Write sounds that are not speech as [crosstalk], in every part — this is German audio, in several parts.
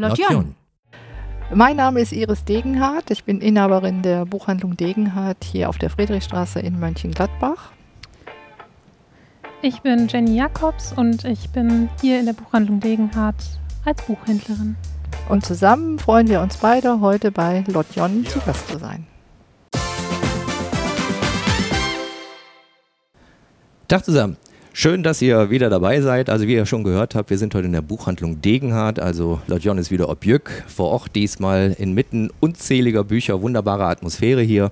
Lotjon. Mein Name ist Iris Degenhardt. Ich bin Inhaberin der Buchhandlung Degenhardt hier auf der Friedrichstraße in Mönchengladbach. Ich bin Jenny Jakobs und ich bin hier in der Buchhandlung Degenhardt als Buchhändlerin. Und zusammen freuen wir uns beide, heute bei Lotjon zu Gast zu sein. Tag zusammen. Schön, dass ihr wieder dabei seid. Also wie ihr schon gehört habt, wir sind heute in der Buchhandlung Degenhardt. Also Lotjon ist wieder Objück, vor Ort diesmal inmitten unzähliger Bücher, wunderbare Atmosphäre hier.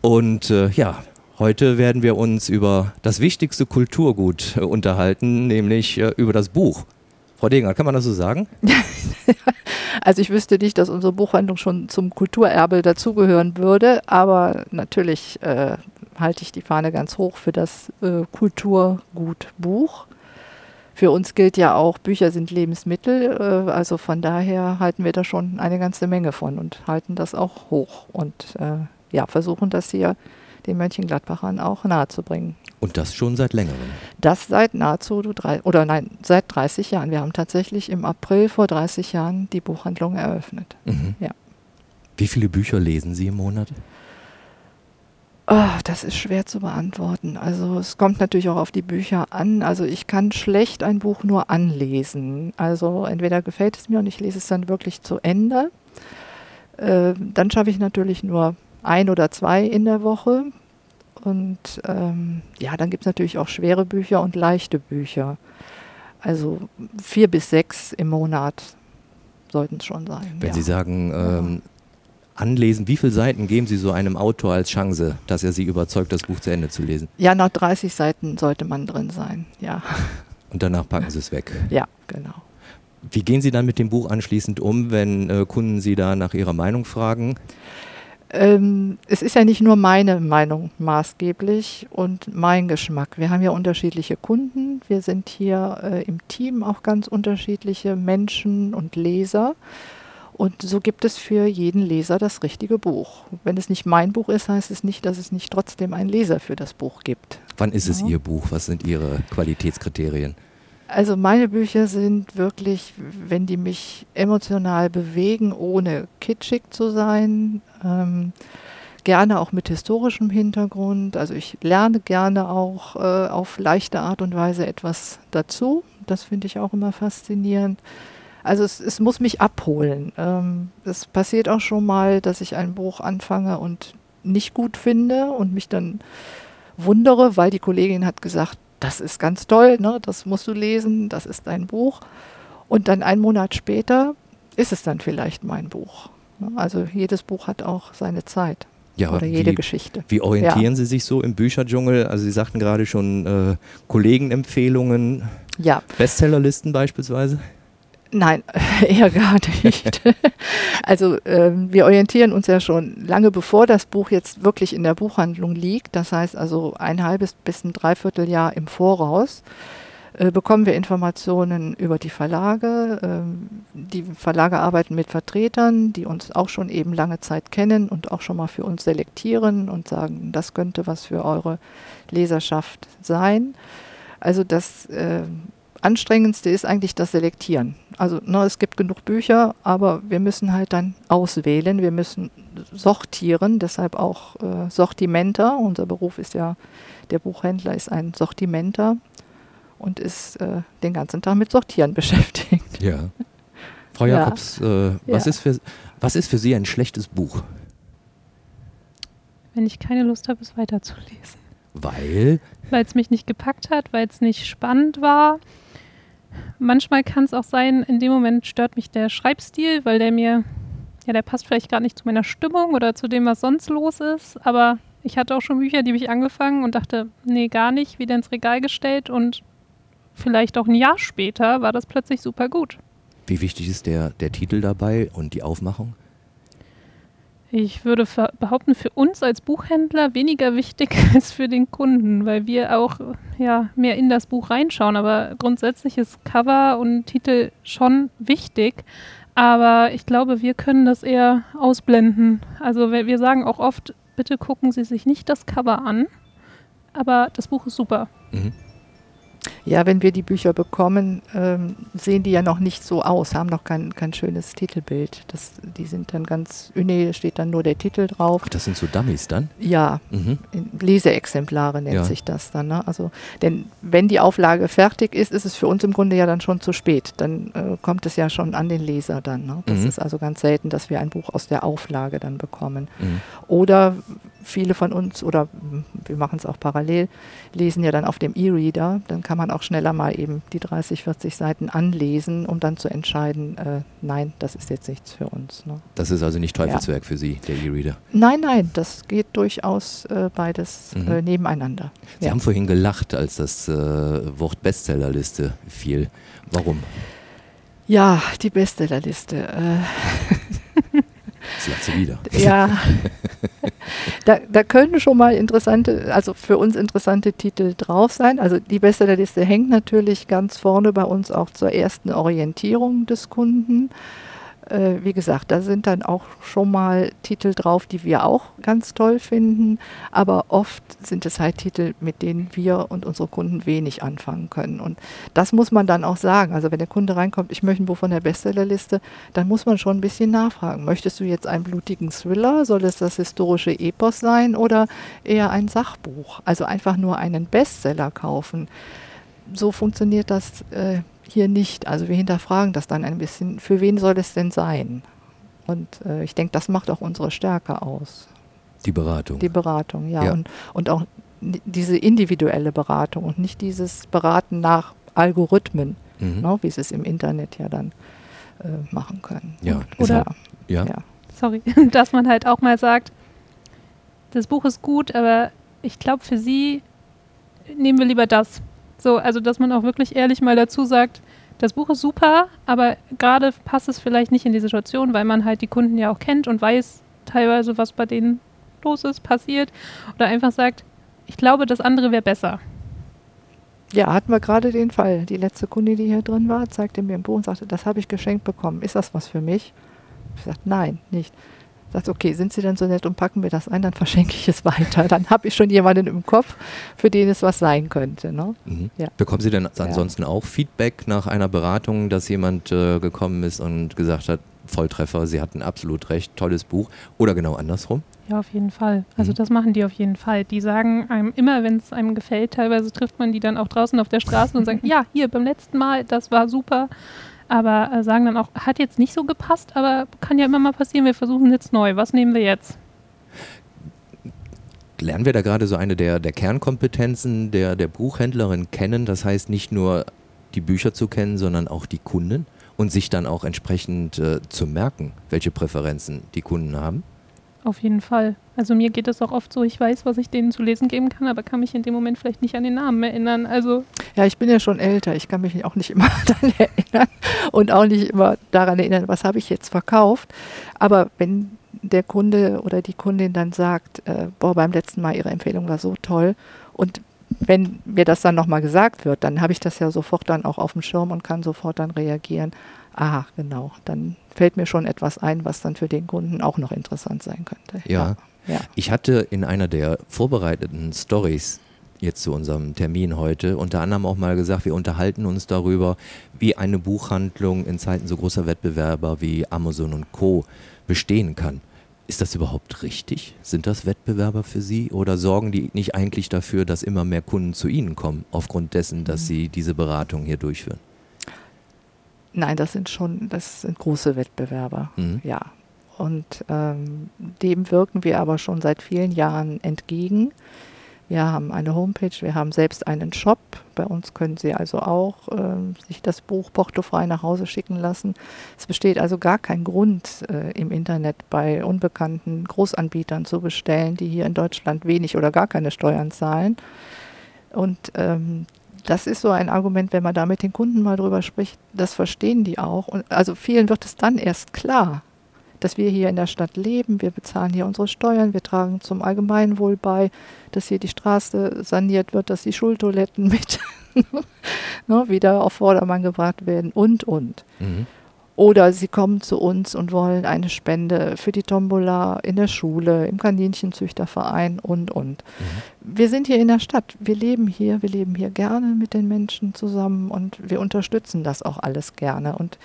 Und äh, ja, heute werden wir uns über das wichtigste Kulturgut äh, unterhalten, nämlich äh, über das Buch. Frau Degenhardt, kann man das so sagen? [laughs] also ich wüsste nicht, dass unsere Buchhandlung schon zum Kulturerbe dazugehören würde, aber natürlich äh, halte ich die Fahne ganz hoch für das äh, Kulturgutbuch. Für uns gilt ja auch, Bücher sind Lebensmittel, äh, also von daher halten wir da schon eine ganze Menge von und halten das auch hoch und äh, ja, versuchen das hier den Mönchengladbachern auch nahezubringen. Und das schon seit längerem? Das seit nahezu drei, oder nein, seit 30 Jahren. Wir haben tatsächlich im April vor 30 Jahren die Buchhandlung eröffnet. Mhm. Ja. Wie viele Bücher lesen Sie im Monat? Oh, das ist schwer zu beantworten. Also es kommt natürlich auch auf die Bücher an. Also ich kann schlecht ein Buch nur anlesen. Also entweder gefällt es mir und ich lese es dann wirklich zu Ende. Äh, dann schaffe ich natürlich nur ein oder zwei in der Woche. Und ähm, ja, dann gibt es natürlich auch schwere Bücher und leichte Bücher. Also vier bis sechs im Monat sollten es schon sein. Wenn ja. Sie sagen, ähm, anlesen, wie viele Seiten geben Sie so einem Autor als Chance, dass er Sie überzeugt, das Buch zu Ende zu lesen? Ja, nach 30 Seiten sollte man drin sein, ja. [laughs] Und danach packen Sie es weg? Ja, genau. Wie gehen Sie dann mit dem Buch anschließend um, wenn äh, Kunden Sie da nach Ihrer Meinung fragen? Ähm, es ist ja nicht nur meine Meinung maßgeblich und mein Geschmack. Wir haben ja unterschiedliche Kunden. Wir sind hier äh, im Team auch ganz unterschiedliche Menschen und Leser. Und so gibt es für jeden Leser das richtige Buch. Wenn es nicht mein Buch ist, heißt es nicht, dass es nicht trotzdem einen Leser für das Buch gibt. Wann ist ja. es Ihr Buch? Was sind Ihre Qualitätskriterien? Also meine Bücher sind wirklich, wenn die mich emotional bewegen, ohne kitschig zu sein, ähm, gerne auch mit historischem Hintergrund. Also ich lerne gerne auch äh, auf leichte Art und Weise etwas dazu. Das finde ich auch immer faszinierend. Also es, es muss mich abholen. Ähm, es passiert auch schon mal, dass ich ein Buch anfange und nicht gut finde und mich dann wundere, weil die Kollegin hat gesagt, das ist ganz toll, ne? das musst du lesen, das ist dein Buch. Und dann einen Monat später ist es dann vielleicht mein Buch. Ne? Also jedes Buch hat auch seine Zeit. Ja, oder jede wie, Geschichte. Wie orientieren ja. Sie sich so im Bücherdschungel? Also Sie sagten gerade schon äh, Kollegenempfehlungen, ja. Bestsellerlisten beispielsweise. Nein, [laughs] eher gar nicht. [laughs] also ähm, wir orientieren uns ja schon lange bevor das Buch jetzt wirklich in der Buchhandlung liegt. Das heißt also ein halbes bis ein Dreivierteljahr im Voraus äh, bekommen wir Informationen über die Verlage. Ähm, die Verlage arbeiten mit Vertretern, die uns auch schon eben lange Zeit kennen und auch schon mal für uns selektieren und sagen, das könnte was für eure Leserschaft sein. Also das äh, anstrengendste ist eigentlich das Selektieren. Also ne, es gibt genug Bücher, aber wir müssen halt dann auswählen, wir müssen sortieren, deshalb auch äh, Sortimenter. Unser Beruf ist ja, der Buchhändler ist ein Sortimenter und ist äh, den ganzen Tag mit Sortieren [laughs] beschäftigt. Ja. Frau Jakobs, ja. Äh, was, ja. ist für, was ist für Sie ein schlechtes Buch? Wenn ich keine Lust habe, es weiterzulesen. Weil? Weil es mich nicht gepackt hat, weil es nicht spannend war, Manchmal kann es auch sein, in dem Moment stört mich der Schreibstil, weil der mir, ja, der passt vielleicht gar nicht zu meiner Stimmung oder zu dem, was sonst los ist. Aber ich hatte auch schon Bücher, die habe ich angefangen und dachte, nee, gar nicht, wieder ins Regal gestellt und vielleicht auch ein Jahr später war das plötzlich super gut. Wie wichtig ist der, der Titel dabei und die Aufmachung? Ich würde behaupten, für uns als Buchhändler weniger wichtig [laughs] als für den Kunden, weil wir auch ja, mehr in das Buch reinschauen. Aber grundsätzlich ist Cover und Titel schon wichtig. Aber ich glaube, wir können das eher ausblenden. Also wir sagen auch oft, bitte gucken Sie sich nicht das Cover an, aber das Buch ist super. Mhm. Ja, wenn wir die Bücher bekommen, ähm, sehen die ja noch nicht so aus, haben noch kein, kein schönes Titelbild. Das, die sind dann ganz, nee, steht dann nur der Titel drauf. Ach, das sind so Dummies dann? Ja, Mhm. Leseexemplare nennt Ja. sich das dann. Ne? Also, denn wenn die Auflage fertig ist, ist es für uns im Grunde ja dann schon zu spät. Dann äh, kommt es ja schon an den Leser dann. Ne? Das Mhm. ist also ganz selten, dass wir ein Buch aus der Auflage dann bekommen. Mhm. Oder viele von uns, oder wir machen es auch parallel, lesen ja dann auf dem E-Reader. Dann kann man auch schneller mal eben die 30, 40 Seiten anlesen, um dann zu entscheiden, äh, nein, das ist jetzt nichts für uns. Ne? Das ist also nicht Teufelswerk für Sie, der E-Reader. Nein, nein, das geht durchaus äh, beides Mhm. äh, nebeneinander. Sie Ja. haben vorhin gelacht, als das äh, Wort Bestsellerliste fiel. Warum? Ja, die Bestsellerliste. [laughs] Sie wieder. [laughs] ja, da, da können schon mal interessante, also für uns interessante Titel drauf sein. Also die Bestsellerliste hängt natürlich ganz vorne bei uns auch zur ersten Orientierung des Kunden. Äh, wie gesagt, da sind dann auch schon mal Titel drauf, die wir auch ganz toll finden. Aber oft sind es halt Titel, mit denen wir und unsere Kunden wenig anfangen können. Und das muss man dann auch sagen. Also wenn der Kunde reinkommt, ich möchte ein Buch von der Bestsellerliste, dann muss man schon ein bisschen nachfragen. Möchtest du jetzt einen blutigen Thriller? Soll es das historische Epos sein oder eher ein Sachbuch? Also einfach nur einen Bestseller kaufen. So funktioniert das äh, hier nicht. Also wir hinterfragen das dann ein bisschen. Für wen soll es denn sein? Und äh, ich denke, das macht auch unsere Stärke aus. Die Beratung. Die Beratung, ja. Ja. Und, und auch diese individuelle Beratung und nicht dieses Beraten nach Algorithmen, mhm. ne, wie sie es im Internet ja dann äh, machen können. Ja, Oder- ja. ja. Sorry, [laughs] dass man halt auch mal sagt, das Buch ist gut, aber ich glaube, für Sie nehmen wir lieber das. So, also dass man auch wirklich ehrlich mal dazu sagt, das Buch ist super, aber gerade passt es vielleicht nicht in die Situation, weil man halt die Kunden ja auch kennt und weiß teilweise, was bei denen los ist, passiert. Oder einfach sagt, ich glaube, das andere wäre besser. Ja, hatten wir gerade den Fall. Die letzte Kundin, die hier drin war, zeigte mir ein Buch und sagte, das habe ich geschenkt bekommen. Ist das was für mich? Ich sagte, nein, nicht. Sagt, okay, sind Sie denn so nett und packen wir das ein, dann verschenke ich es weiter. Dann habe ich schon jemanden im Kopf, für den es was sein könnte. Ne? Mhm. Ja. Bekommen Sie denn ansonsten auch Feedback nach einer Beratung, dass jemand äh, gekommen ist und gesagt hat, Volltreffer, Sie hatten absolut recht, tolles Buch oder genau andersrum? Ja, auf jeden Fall. Also Mhm. das machen die auf jeden Fall. Die sagen einem immer, wenn es einem gefällt, teilweise trifft man die dann auch draußen auf der Straße und sagen, [laughs] ja, hier beim letzten Mal, das war super. Aber äh, sagen dann auch, hat jetzt nicht so gepasst, aber kann ja immer mal passieren, wir versuchen jetzt neu. Was nehmen wir jetzt? Lernen wir da gerade so eine der, der Kernkompetenzen der, der Buchhändlerin kennen? Das heißt nicht nur die Bücher zu kennen, sondern auch die Kunden und sich dann auch entsprechend äh, zu merken, welche Präferenzen die Kunden haben? Auf jeden Fall. Also mir geht es auch oft so, ich weiß, was ich denen zu lesen geben kann, aber kann mich in dem Moment vielleicht nicht an den Namen erinnern. Also Ja, ich bin ja schon älter. Ich kann mich auch nicht immer [laughs] daran erinnern und auch nicht immer daran erinnern, was habe ich jetzt verkauft. Aber wenn der Kunde oder die Kundin dann sagt, äh, boah, beim letzten Mal Ihre Empfehlung war so toll und wenn mir das dann nochmal gesagt wird, dann habe ich das ja sofort dann auch auf dem Schirm und kann sofort dann reagieren. Aha, genau. Dann fällt mir schon etwas ein, was dann für den Kunden auch noch interessant sein könnte. Ja. Ja. ja. Ich hatte in einer der vorbereiteten Stories jetzt zu unserem Termin heute unter anderem auch mal gesagt, wir unterhalten uns darüber, wie eine Buchhandlung in Zeiten so großer Wettbewerber wie Amazon und Co. bestehen kann. Ist das überhaupt richtig? Sind das Wettbewerber für Sie oder sorgen die nicht eigentlich dafür, dass immer mehr Kunden zu Ihnen kommen, aufgrund dessen, dass Mhm. Sie diese Beratung hier durchführen? Nein, das sind schon, das sind große Wettbewerber. Mhm. Ja. Und ähm, dem wirken wir aber schon seit vielen Jahren entgegen. Wir haben eine Homepage, wir haben selbst einen Shop. Bei uns können Sie also auch ähm, sich das Buch portofrei nach Hause schicken lassen. Es besteht also gar kein Grund, äh, im Internet bei unbekannten Großanbietern zu bestellen, die hier in Deutschland wenig oder gar keine Steuern zahlen. Und ähm, das ist so ein Argument, wenn man da mit den Kunden mal drüber spricht, das verstehen die auch. Und also vielen wird es dann erst klar, dass wir hier in der Stadt leben, wir bezahlen hier unsere Steuern, wir tragen zum Allgemeinwohl bei, dass hier die Straße saniert wird, dass die Schultoiletten [laughs] mit ne, wieder auf Vordermann gebracht werden und, und. Mhm. Oder sie kommen zu uns und wollen eine Spende für die Tombola in der Schule, im Kaninchenzüchterverein und, und. Mhm. Wir sind hier in der Stadt, wir leben hier, wir leben hier gerne mit den Menschen zusammen und wir unterstützen das auch alles gerne. Und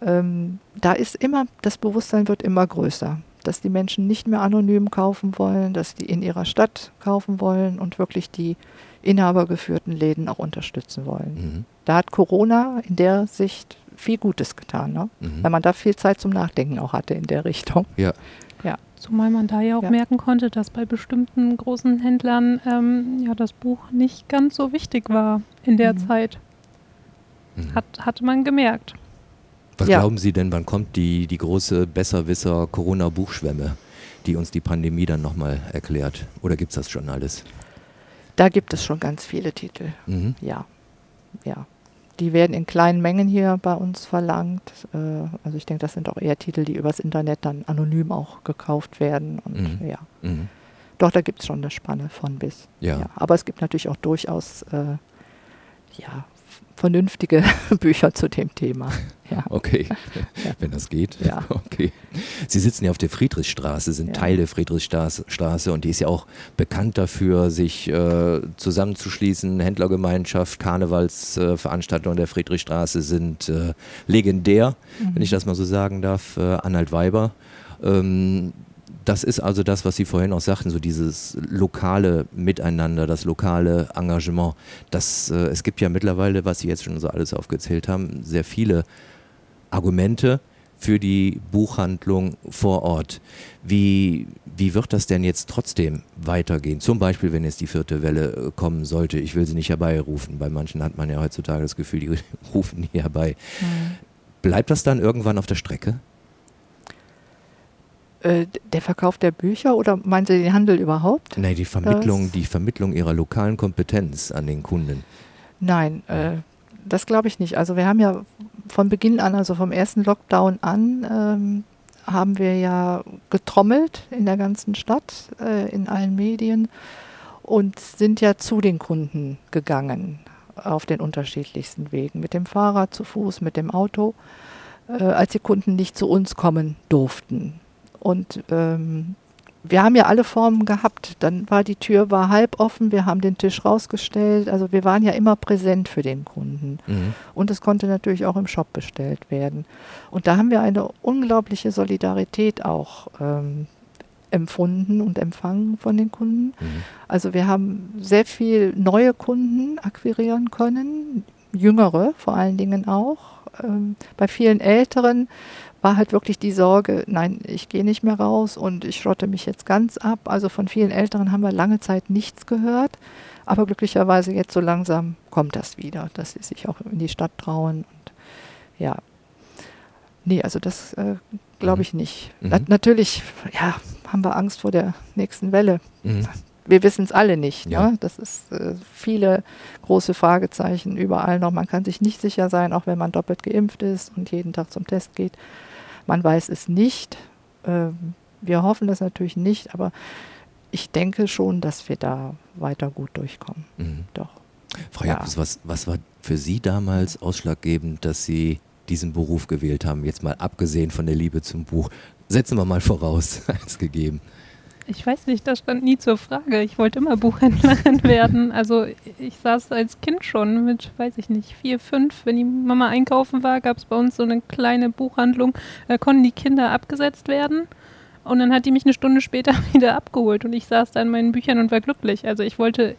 ähm, da ist immer, das Bewusstsein wird immer größer, dass die Menschen nicht mehr anonym kaufen wollen, dass die in ihrer Stadt kaufen wollen und wirklich die inhabergeführten Läden auch unterstützen wollen. Mhm. Da hat Corona in der Sicht viel Gutes getan, ne? Mhm. weil man da viel Zeit zum Nachdenken auch hatte in der Richtung. Ja. ja. Zumal man da ja auch ja. merken konnte, dass bei bestimmten großen Händlern ähm, ja das Buch nicht ganz so wichtig war in der mhm. Zeit. Mhm. Hat, hatte man gemerkt. Was ja. glauben Sie denn, wann kommt die, die große Besserwisser Corona-Buchschwemme, die uns die Pandemie dann nochmal erklärt? Oder gibt es das schon alles? Da gibt es schon ganz viele Titel. Mhm. Ja. Ja. Die werden in kleinen Mengen hier bei uns verlangt. Äh, also ich denke, das sind auch eher Titel, die übers Internet dann anonym auch gekauft werden. Und mhm. ja. Mhm. Doch, da gibt es schon eine Spanne von bis. Ja. ja. Aber es gibt natürlich auch durchaus äh, ja, vernünftige [laughs] Bücher zu dem Thema. Ja. Okay, [laughs] ja. wenn das geht. Ja. [laughs] Okay. Sie sitzen ja auf der Friedrichstraße, sind ja. Teil der Friedrichstraße und die ist ja auch bekannt dafür, sich äh, zusammenzuschließen. Händlergemeinschaft, Karnevalsveranstaltungen äh, der Friedrichstraße sind äh, legendär, mhm. wenn ich das mal so sagen darf. Äh, Anhalt Weiber. Ähm, das ist also das, was Sie vorhin auch sagten, so dieses lokale Miteinander, das lokale Engagement. Das, äh, es gibt ja mittlerweile, was Sie jetzt schon so alles aufgezählt haben, sehr viele Argumente für die Buchhandlung vor Ort. Wie, wie wird das denn jetzt trotzdem weitergehen? Zum Beispiel, wenn jetzt die vierte Welle äh, kommen sollte. Ich will sie nicht herbeirufen. Bei manchen hat man ja heutzutage das Gefühl, die [laughs] rufen nie herbei. Mhm. Bleibt das dann irgendwann auf der Strecke? Äh, der Verkauf der Bücher oder meinen Sie den Handel überhaupt? Nein, die Vermittlung, das? die Vermittlung Ihrer lokalen Kompetenz an den Kunden. Nein, äh, das glaube ich nicht. Also wir haben ja von Beginn an, also vom ersten Lockdown an, ähm, haben wir ja getrommelt in der ganzen Stadt, äh, in allen Medien und sind ja zu den Kunden gegangen auf den unterschiedlichsten Wegen, mit dem Fahrrad, zu Fuß, mit dem Auto, äh, als die Kunden nicht zu uns kommen durften. Und ähm, wir haben ja alle Formen gehabt. Dann war die Tür war halb offen, wir haben den Tisch rausgestellt. Also wir waren ja immer präsent für den Kunden. Mhm. Und es konnte natürlich auch im Shop bestellt werden. Und da haben wir eine unglaubliche Solidarität auch ähm, empfunden und empfangen von den Kunden. Mhm. Also wir haben sehr viel neue Kunden akquirieren können, jüngere vor allen Dingen auch. Ähm, bei vielen Älteren war halt wirklich die Sorge, nein, ich gehe nicht mehr raus und ich schrotte mich jetzt ganz ab. Also von vielen Älteren haben wir lange Zeit nichts gehört. Aber glücklicherweise jetzt so langsam kommt das wieder, dass sie sich auch in die Stadt trauen. Und ja, nee, also das äh, glaube mhm. ich nicht. Mhm. Na, natürlich, ja, haben wir Angst vor der nächsten Welle. Mhm. Wir wissen es alle nicht. Ja. Ne? Das ist äh, viele große Fragezeichen überall noch. Man kann sich nicht sicher sein, auch wenn man doppelt geimpft ist und jeden Tag zum Test geht. Man weiß es nicht. Ähm, wir hoffen das natürlich nicht, aber ich denke schon, dass wir da weiter gut durchkommen. Mhm. Doch. Frau ja. Jacobs, was, was war für Sie damals ausschlaggebend, dass Sie diesen Beruf gewählt haben? Jetzt mal abgesehen von der Liebe zum Buch. Setzen wir mal voraus, [laughs] als gegeben. Ich weiß nicht, das stand nie zur Frage. Ich wollte immer Buchhändlerin [laughs] werden. Also ich saß als Kind schon mit, weiß ich nicht, vier, fünf. Wenn die Mama einkaufen war, gab es bei uns so eine kleine Buchhandlung. Da konnten die Kinder abgesetzt werden. Und dann hat die mich eine Stunde später [laughs] wieder abgeholt und ich saß da in meinen Büchern und war glücklich. Also ich wollte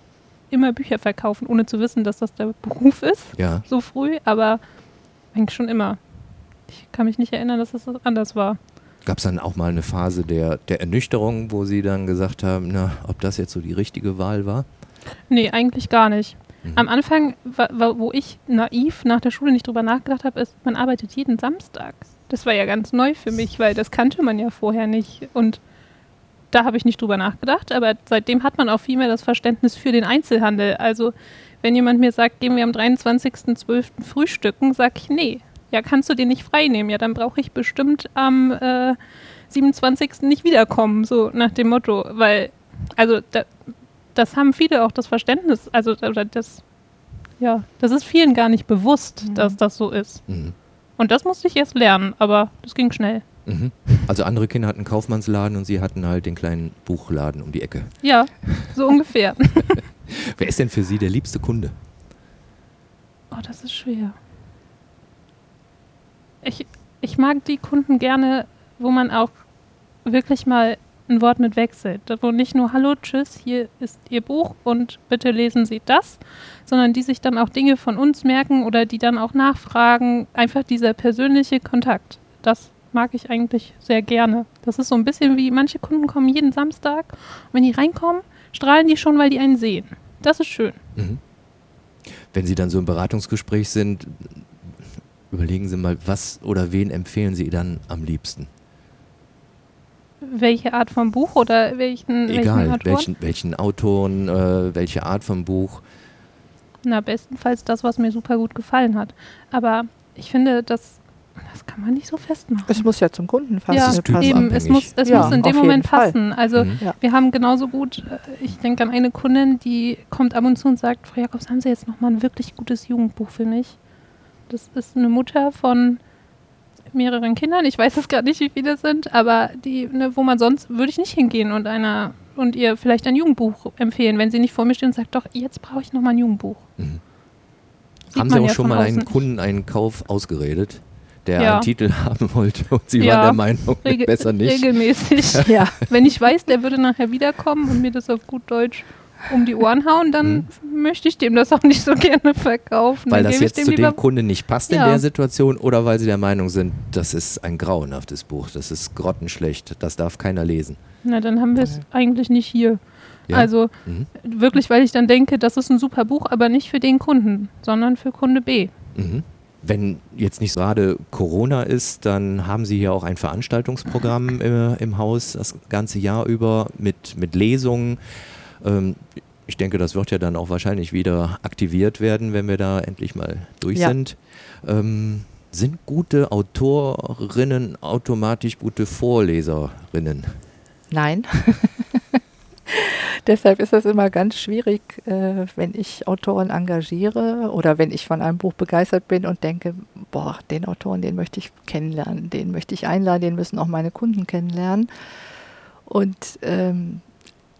immer Bücher verkaufen, ohne zu wissen, dass das der Beruf ist. Ja. So früh, aber eigentlich schon immer. Ich kann mich nicht erinnern, dass das anders war. Gab es dann auch mal eine Phase der, der Ernüchterung, wo Sie dann gesagt haben, na, ob das jetzt so die richtige Wahl war? Nee, eigentlich gar nicht. Mhm. Am Anfang, wo ich naiv nach der Schule nicht drüber nachgedacht habe, ist, man arbeitet jeden Samstag. Das war ja ganz neu für mich, weil das kannte man ja vorher nicht. Und da habe ich nicht drüber nachgedacht, aber seitdem hat man auch viel mehr das Verständnis für den Einzelhandel. Also wenn jemand mir sagt, gehen wir am 23.12. frühstücken, sage ich, nee, ja, kannst du den nicht frei nehmen? Ja, dann brauche ich bestimmt am äh, 27. nicht wiederkommen, so nach dem Motto. Weil, also da, das haben viele auch das Verständnis, also das, ja, das ist vielen gar nicht bewusst, mhm. dass das so ist. Mhm. Und das musste ich erst lernen, aber das ging schnell. Mhm. Also andere Kinder hatten einen Kaufmannsladen und sie hatten halt den kleinen Buchladen um die Ecke. Ja, so [laughs] ungefähr. Wer ist denn für Sie der liebste Kunde? Oh, das ist schwer. Ich, ich mag die Kunden gerne, wo man auch wirklich mal ein Wort mit wechselt. Wo nicht nur Hallo, tschüss, hier ist Ihr Buch und bitte lesen Sie das, sondern die sich dann auch Dinge von uns merken oder die dann auch nachfragen. Einfach dieser persönliche Kontakt. Das mag ich eigentlich sehr gerne. Das ist so ein bisschen wie manche Kunden kommen jeden Samstag und wenn die reinkommen, strahlen die schon, weil die einen sehen. Das ist schön. Mhm. Wenn Sie dann so im Beratungsgespräch sind, überlegen Sie mal, was oder wen empfehlen Sie dann am liebsten? Welche Art von Buch oder welchen, Egal, welchen welchen, welchen Autoren, äh, welche Art von Buch? Na, bestenfalls das, was mir super gut gefallen hat. Aber ich finde, das, das kann man nicht so festmachen. Es muss ja zum Kunden passen. ja, ist typabhängig. eben, es muss, es Ja, muss in dem Moment jeden Fall. passen. Also Mhm. Ja. wir haben genauso gut, äh, ich denke an eine Kundin, die kommt ab und zu und sagt, Frau Jakobs, haben Sie jetzt nochmal ein wirklich gutes Jugendbuch für mich? Das ist eine Mutter von mehreren Kindern. Ich weiß es gerade nicht, wie viele es sind, aber die, ne, wo man sonst würde ich nicht hingehen und einer und ihr vielleicht ein Jugendbuch empfehlen, wenn sie nicht vor mir steht und sagt, doch, jetzt brauche ich nochmal ein Jugendbuch. Mhm. Haben Sie auch ja schon mal einen. Kunden einen Kauf ausgeredet, der Ja. einen Titel [laughs] haben wollte und Sie Ja. waren der Meinung, Regel- besser nicht? Regelmäßig. [laughs] Ja, Wenn ich weiß, der würde nachher wiederkommen und mir das auf gut Deutsch um die Ohren hauen, dann möchte ich dem das auch nicht so [laughs] gerne verkaufen. Weil dann das jetzt zu lieber- dem Kunden nicht passt in Ja. der Situation oder weil Sie der Meinung sind, das ist ein grauenhaftes Buch, das ist grottenschlecht, das darf keiner lesen. Na, dann haben wir es eigentlich nicht hier. Ja? Also Mhm. wirklich, weil ich dann denke, das ist ein super Buch, aber nicht für den Kunden, sondern für Kunde B. Mhm. Wenn jetzt nicht gerade Corona ist, dann haben Sie hier auch ein Veranstaltungsprogramm äh, im Haus das ganze Jahr über mit, mit Lesungen. Ähm, ich denke, das wird ja dann auch wahrscheinlich wieder aktiviert werden, wenn wir da endlich mal durch Ja. sind. Ähm, sind gute Autorinnen automatisch gute Vorleserinnen? nein. [laughs] Deshalb ist das immer ganz schwierig, äh, wenn ich Autoren engagiere oder wenn ich von einem Buch begeistert bin und denke, boah, den Autoren, den möchte ich kennenlernen, den möchte ich einladen, den müssen auch meine Kunden kennenlernen. Und ähm,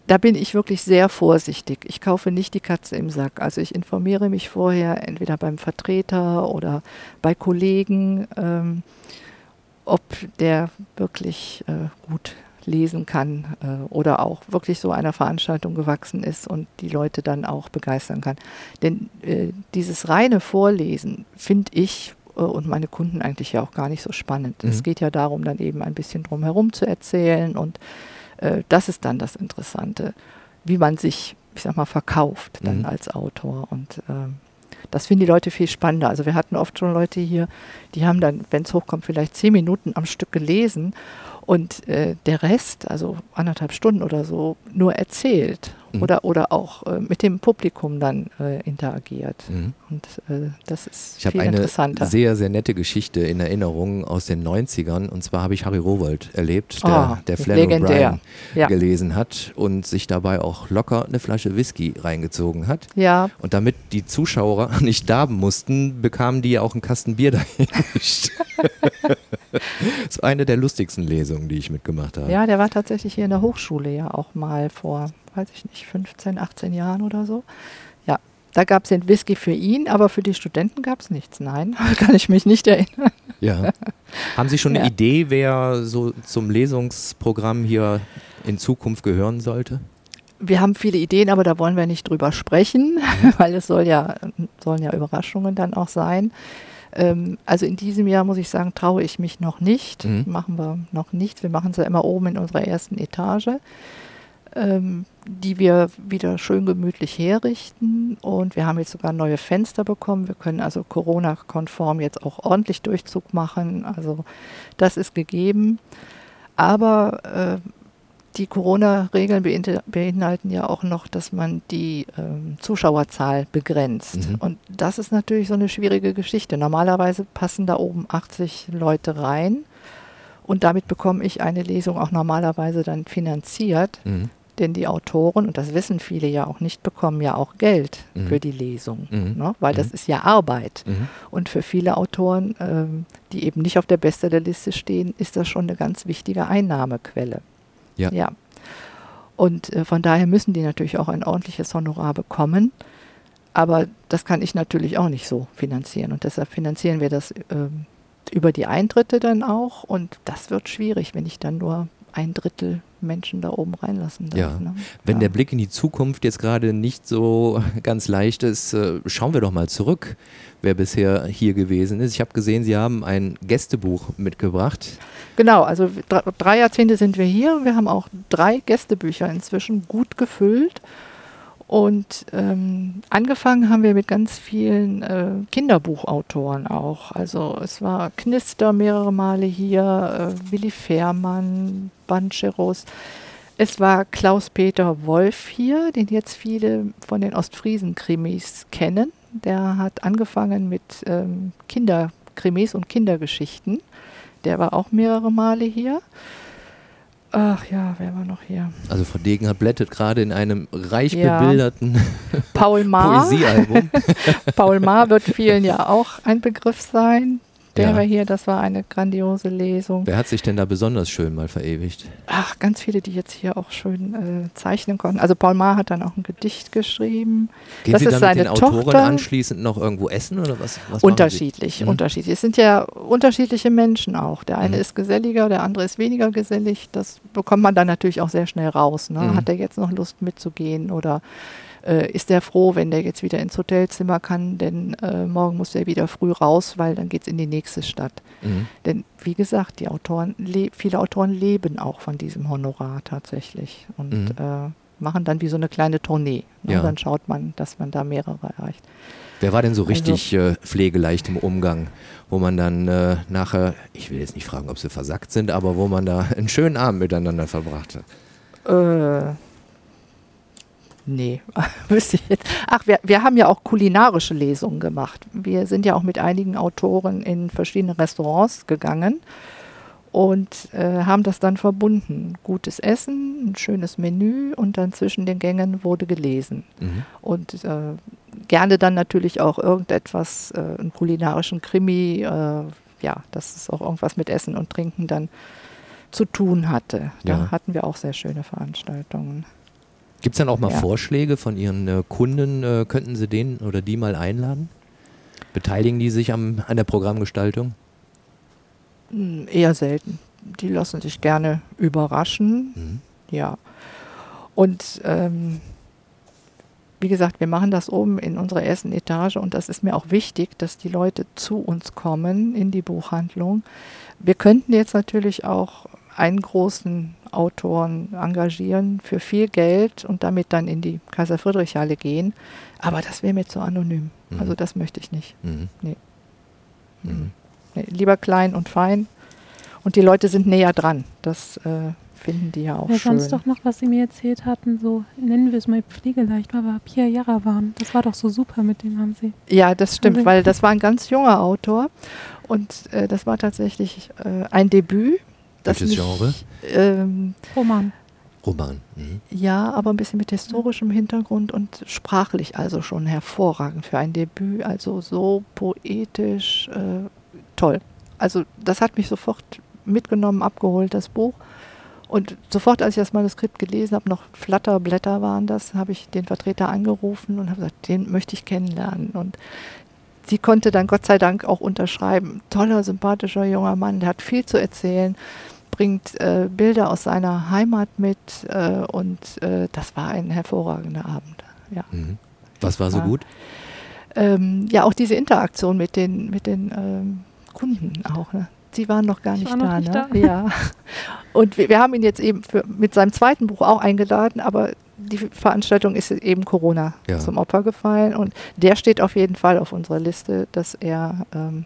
da bin ich wirklich sehr vorsichtig. Ich kaufe nicht die Katze im Sack. Also ich informiere mich vorher entweder beim Vertreter oder bei Kollegen, ähm, ob der wirklich äh, gut lesen kann äh, oder auch wirklich so einer Veranstaltung gewachsen ist und die Leute dann auch begeistern kann. Denn äh, dieses reine Vorlesen finde ich äh, und meine Kunden eigentlich ja auch gar nicht so spannend. Mhm. Es geht ja darum, dann eben ein bisschen drum herum zu erzählen und äh, das ist dann das Interessante, wie man sich, ich sag mal, verkauft dann Mhm. als Autor und ähm, das finden die Leute viel spannender. Also wir hatten oft schon Leute hier, die haben dann, wenn es hochkommt, vielleicht zehn Minuten am Stück gelesen und äh, der Rest, also anderthalb Stunden oder so, nur erzählt Mhm. oder, oder auch äh, mit dem Publikum dann äh, interagiert. Mhm. Und äh, das ist Ich habe viel eine interessanter. sehr, sehr nette Geschichte in Erinnerung aus den 90ern. Und zwar habe ich Harry Rowold erlebt, der, Ah, der legendär. O'Brien Ja. gelesen hat und sich dabei auch locker eine Flasche Whisky reingezogen hat. ja, Und damit die Zuschauer [laughs] nicht darben mussten, bekamen die auch einen Kasten Bier [laughs] dahin. [laughs] das ist eine der lustigsten Lesungen, die ich mitgemacht habe. ja, der war tatsächlich hier in der Hochschule ja auch mal vor, weiß ich nicht, 15, 18 Jahren oder so. Ja, da gab es den Whisky für ihn, aber für die Studenten gab es nichts. Nein, [laughs] kann ich mich nicht erinnern. Ja. Haben Sie schon eine Ja. Idee, wer so zum Lesungsprogramm hier in Zukunft gehören sollte? Wir haben viele Ideen, aber da wollen wir nicht drüber sprechen, [laughs] weil es soll ja, sollen ja Überraschungen dann auch sein. Ähm, also in diesem Jahr muss ich sagen, traue ich mich noch nicht. Mhm. Machen wir noch nicht. Wir machen es ja immer oben in unserer ersten Etage, ähm, die wir wieder schön gemütlich herrichten. Und wir haben jetzt sogar neue Fenster bekommen. Wir können also Corona-konform jetzt auch ordentlich Durchzug machen. Also das ist gegeben. Aber äh, die Corona-Regeln beinhalten- ja auch noch, dass man die ähm, Zuschauerzahl begrenzt. Mhm. Und das ist natürlich so eine schwierige Geschichte. Normalerweise passen da oben 80 Leute rein und damit bekomme ich eine Lesung auch normalerweise dann finanziert, Mhm. Denn die Autoren, und das wissen viele ja auch nicht, bekommen ja auch Geld Mhm. für die Lesung, Mhm. ne? weil das Mhm. ist ja Arbeit. Mhm. Und für viele Autoren, ähm, die eben nicht auf der Bestsellerliste stehen, ist das schon eine ganz wichtige Einnahmequelle. Ja. ja. Und äh, von daher müssen die natürlich auch ein ordentliches Honorar bekommen. Aber das kann ich natürlich auch nicht so finanzieren. Und deshalb finanzieren wir das ähm, über die Eintritte dann auch. Und das wird schwierig, wenn ich dann nur ein Drittel Menschen da oben reinlassen darf. Ja. Ne? Wenn ja. der Blick in die Zukunft jetzt gerade nicht so [laughs] ganz leicht ist, äh, schauen wir doch mal zurück, wer bisher hier gewesen ist. Ich habe gesehen, Sie haben ein Gästebuch mitgebracht. Genau, also drei, drei Jahrzehnte sind wir hier. Wir haben auch drei Gästebücher inzwischen gut gefüllt. Und ähm, angefangen haben wir mit ganz vielen äh, Kinderbuchautoren auch. Also es war Knister mehrere Male hier, äh, Willi Fehrmann, Bancheros. Es war Klaus-Peter Wolf hier, den jetzt viele von den Ostfriesen-Krimis kennen. Der hat angefangen mit ähm, Kinderkrimis und Kindergeschichten. Der war auch mehrere Male hier. Ach ja, wer war noch hier? Also Frau Degenhardt blättert gerade in einem reich Ja. bebilderten Paul. [laughs] Poesiealbum. [laughs] Paul Maar wird vielen ja auch ein Begriff sein. Der Ja. war hier, das war eine grandiose Lesung. Wer hat sich denn da besonders schön mal verewigt? Ach, ganz viele, die jetzt hier auch schön äh, zeichnen konnten. Also Paul Maar hat dann auch ein Gedicht geschrieben. Gehen Das Sie ist dann mit seine den Autoren Tochter. anschließend noch irgendwo essen oder was? was Unterschiedlich, Mhm. unterschiedlich. Es sind ja unterschiedliche Menschen auch. Der eine Mhm. ist geselliger, der andere ist weniger gesellig. Das bekommt man dann natürlich auch sehr schnell raus. Ne? Mhm. Hat er jetzt noch Lust mitzugehen oder äh, ist er froh, wenn der jetzt wieder ins Hotelzimmer kann, denn äh, morgen muss er wieder früh raus, weil dann geht es in die nächste Stadt. Mhm. Denn wie gesagt, die Autoren, le- viele Autoren leben auch von diesem Honorar tatsächlich und Mhm. äh, machen dann wie so eine kleine Tournee. Ne? Ja. Dann schaut man, dass man da mehrere erreicht. Wer war denn so Also- richtig äh, pflegeleicht im Umgang, wo man dann äh, nachher, ich will jetzt nicht fragen, ob sie versackt sind, aber wo man da einen schönen Abend miteinander verbracht hat? Äh, nee, [laughs] wüsste ich jetzt. Ach, wir, wir haben ja auch kulinarische Lesungen gemacht. Wir sind ja auch mit einigen Autoren in verschiedene Restaurants gegangen und äh, haben das dann verbunden. Gutes Essen, ein schönes Menü und dann zwischen den Gängen wurde gelesen. Mhm. Und äh, gerne dann natürlich auch irgendetwas, äh, einen kulinarischen Krimi, äh, ja, dass es auch irgendwas mit Essen und Trinken dann zu tun hatte. Da Ja. hatten wir auch sehr schöne Veranstaltungen. Gibt es dann auch mal Ja. Vorschläge von Ihren äh, Kunden? Äh, könnten Sie den oder die mal einladen? Beteiligen die sich am, an der Programmgestaltung? Hm, Eher selten. Die lassen sich gerne überraschen. Mhm. Ja. Und ähm, wie gesagt, wir machen das oben in unserer ersten Etage und das ist mir auch wichtig, dass die Leute zu uns kommen in die Buchhandlung. Wir könnten jetzt natürlich auch einen großen Autoren engagieren für viel Geld und damit dann in die Kaiser-Friedrich-Halle gehen. Aber das wäre mir zu anonym. Mhm. Also das möchte ich nicht. Mhm. Nee. Mhm. Nee, lieber klein und fein. Und die Leute sind näher dran. Das äh, finden die ja auch Ja, schön. sonst doch noch, was Sie mir erzählt hatten, so nennen wir es mal pflegeleicht, aber Pierre Jarra waren. Das war doch so super mit dem haben Sie. Ja, das stimmt, Also- weil das war ein ganz junger Autor und äh, das war tatsächlich äh, ein Debüt. Das Welches mich, Genre? Ähm, Roman. Roman. Mhm. ja, aber ein bisschen mit historischem Hintergrund und sprachlich also schon hervorragend für ein Debüt. Also so poetisch, äh, toll. Also das hat mich sofort mitgenommen, abgeholt, das Buch. Und sofort, als ich das Manuskript gelesen habe, noch Flatterblätter waren das, habe ich den Vertreter angerufen und habe gesagt, den möchte ich kennenlernen. Und sie konnte dann Gott sei Dank auch unterschreiben. Toller, sympathischer junger Mann, der hat viel zu erzählen, bringt äh, Bilder aus seiner Heimat mit äh, und äh, das war ein hervorragender Abend. Ja. Mhm. Was war so gut? Ähm, ja, auch diese Interaktion mit den, mit den ähm, Kunden auch. Ne? Sie waren noch gar Ich nicht war noch da, nicht ne? da. Ja. Und wir, wir haben ihn jetzt eben für, mit seinem zweiten Buch auch eingeladen, aber die Veranstaltung ist eben Corona Ja. zum Opfer gefallen und der steht auf jeden Fall auf unserer Liste, dass er ähm,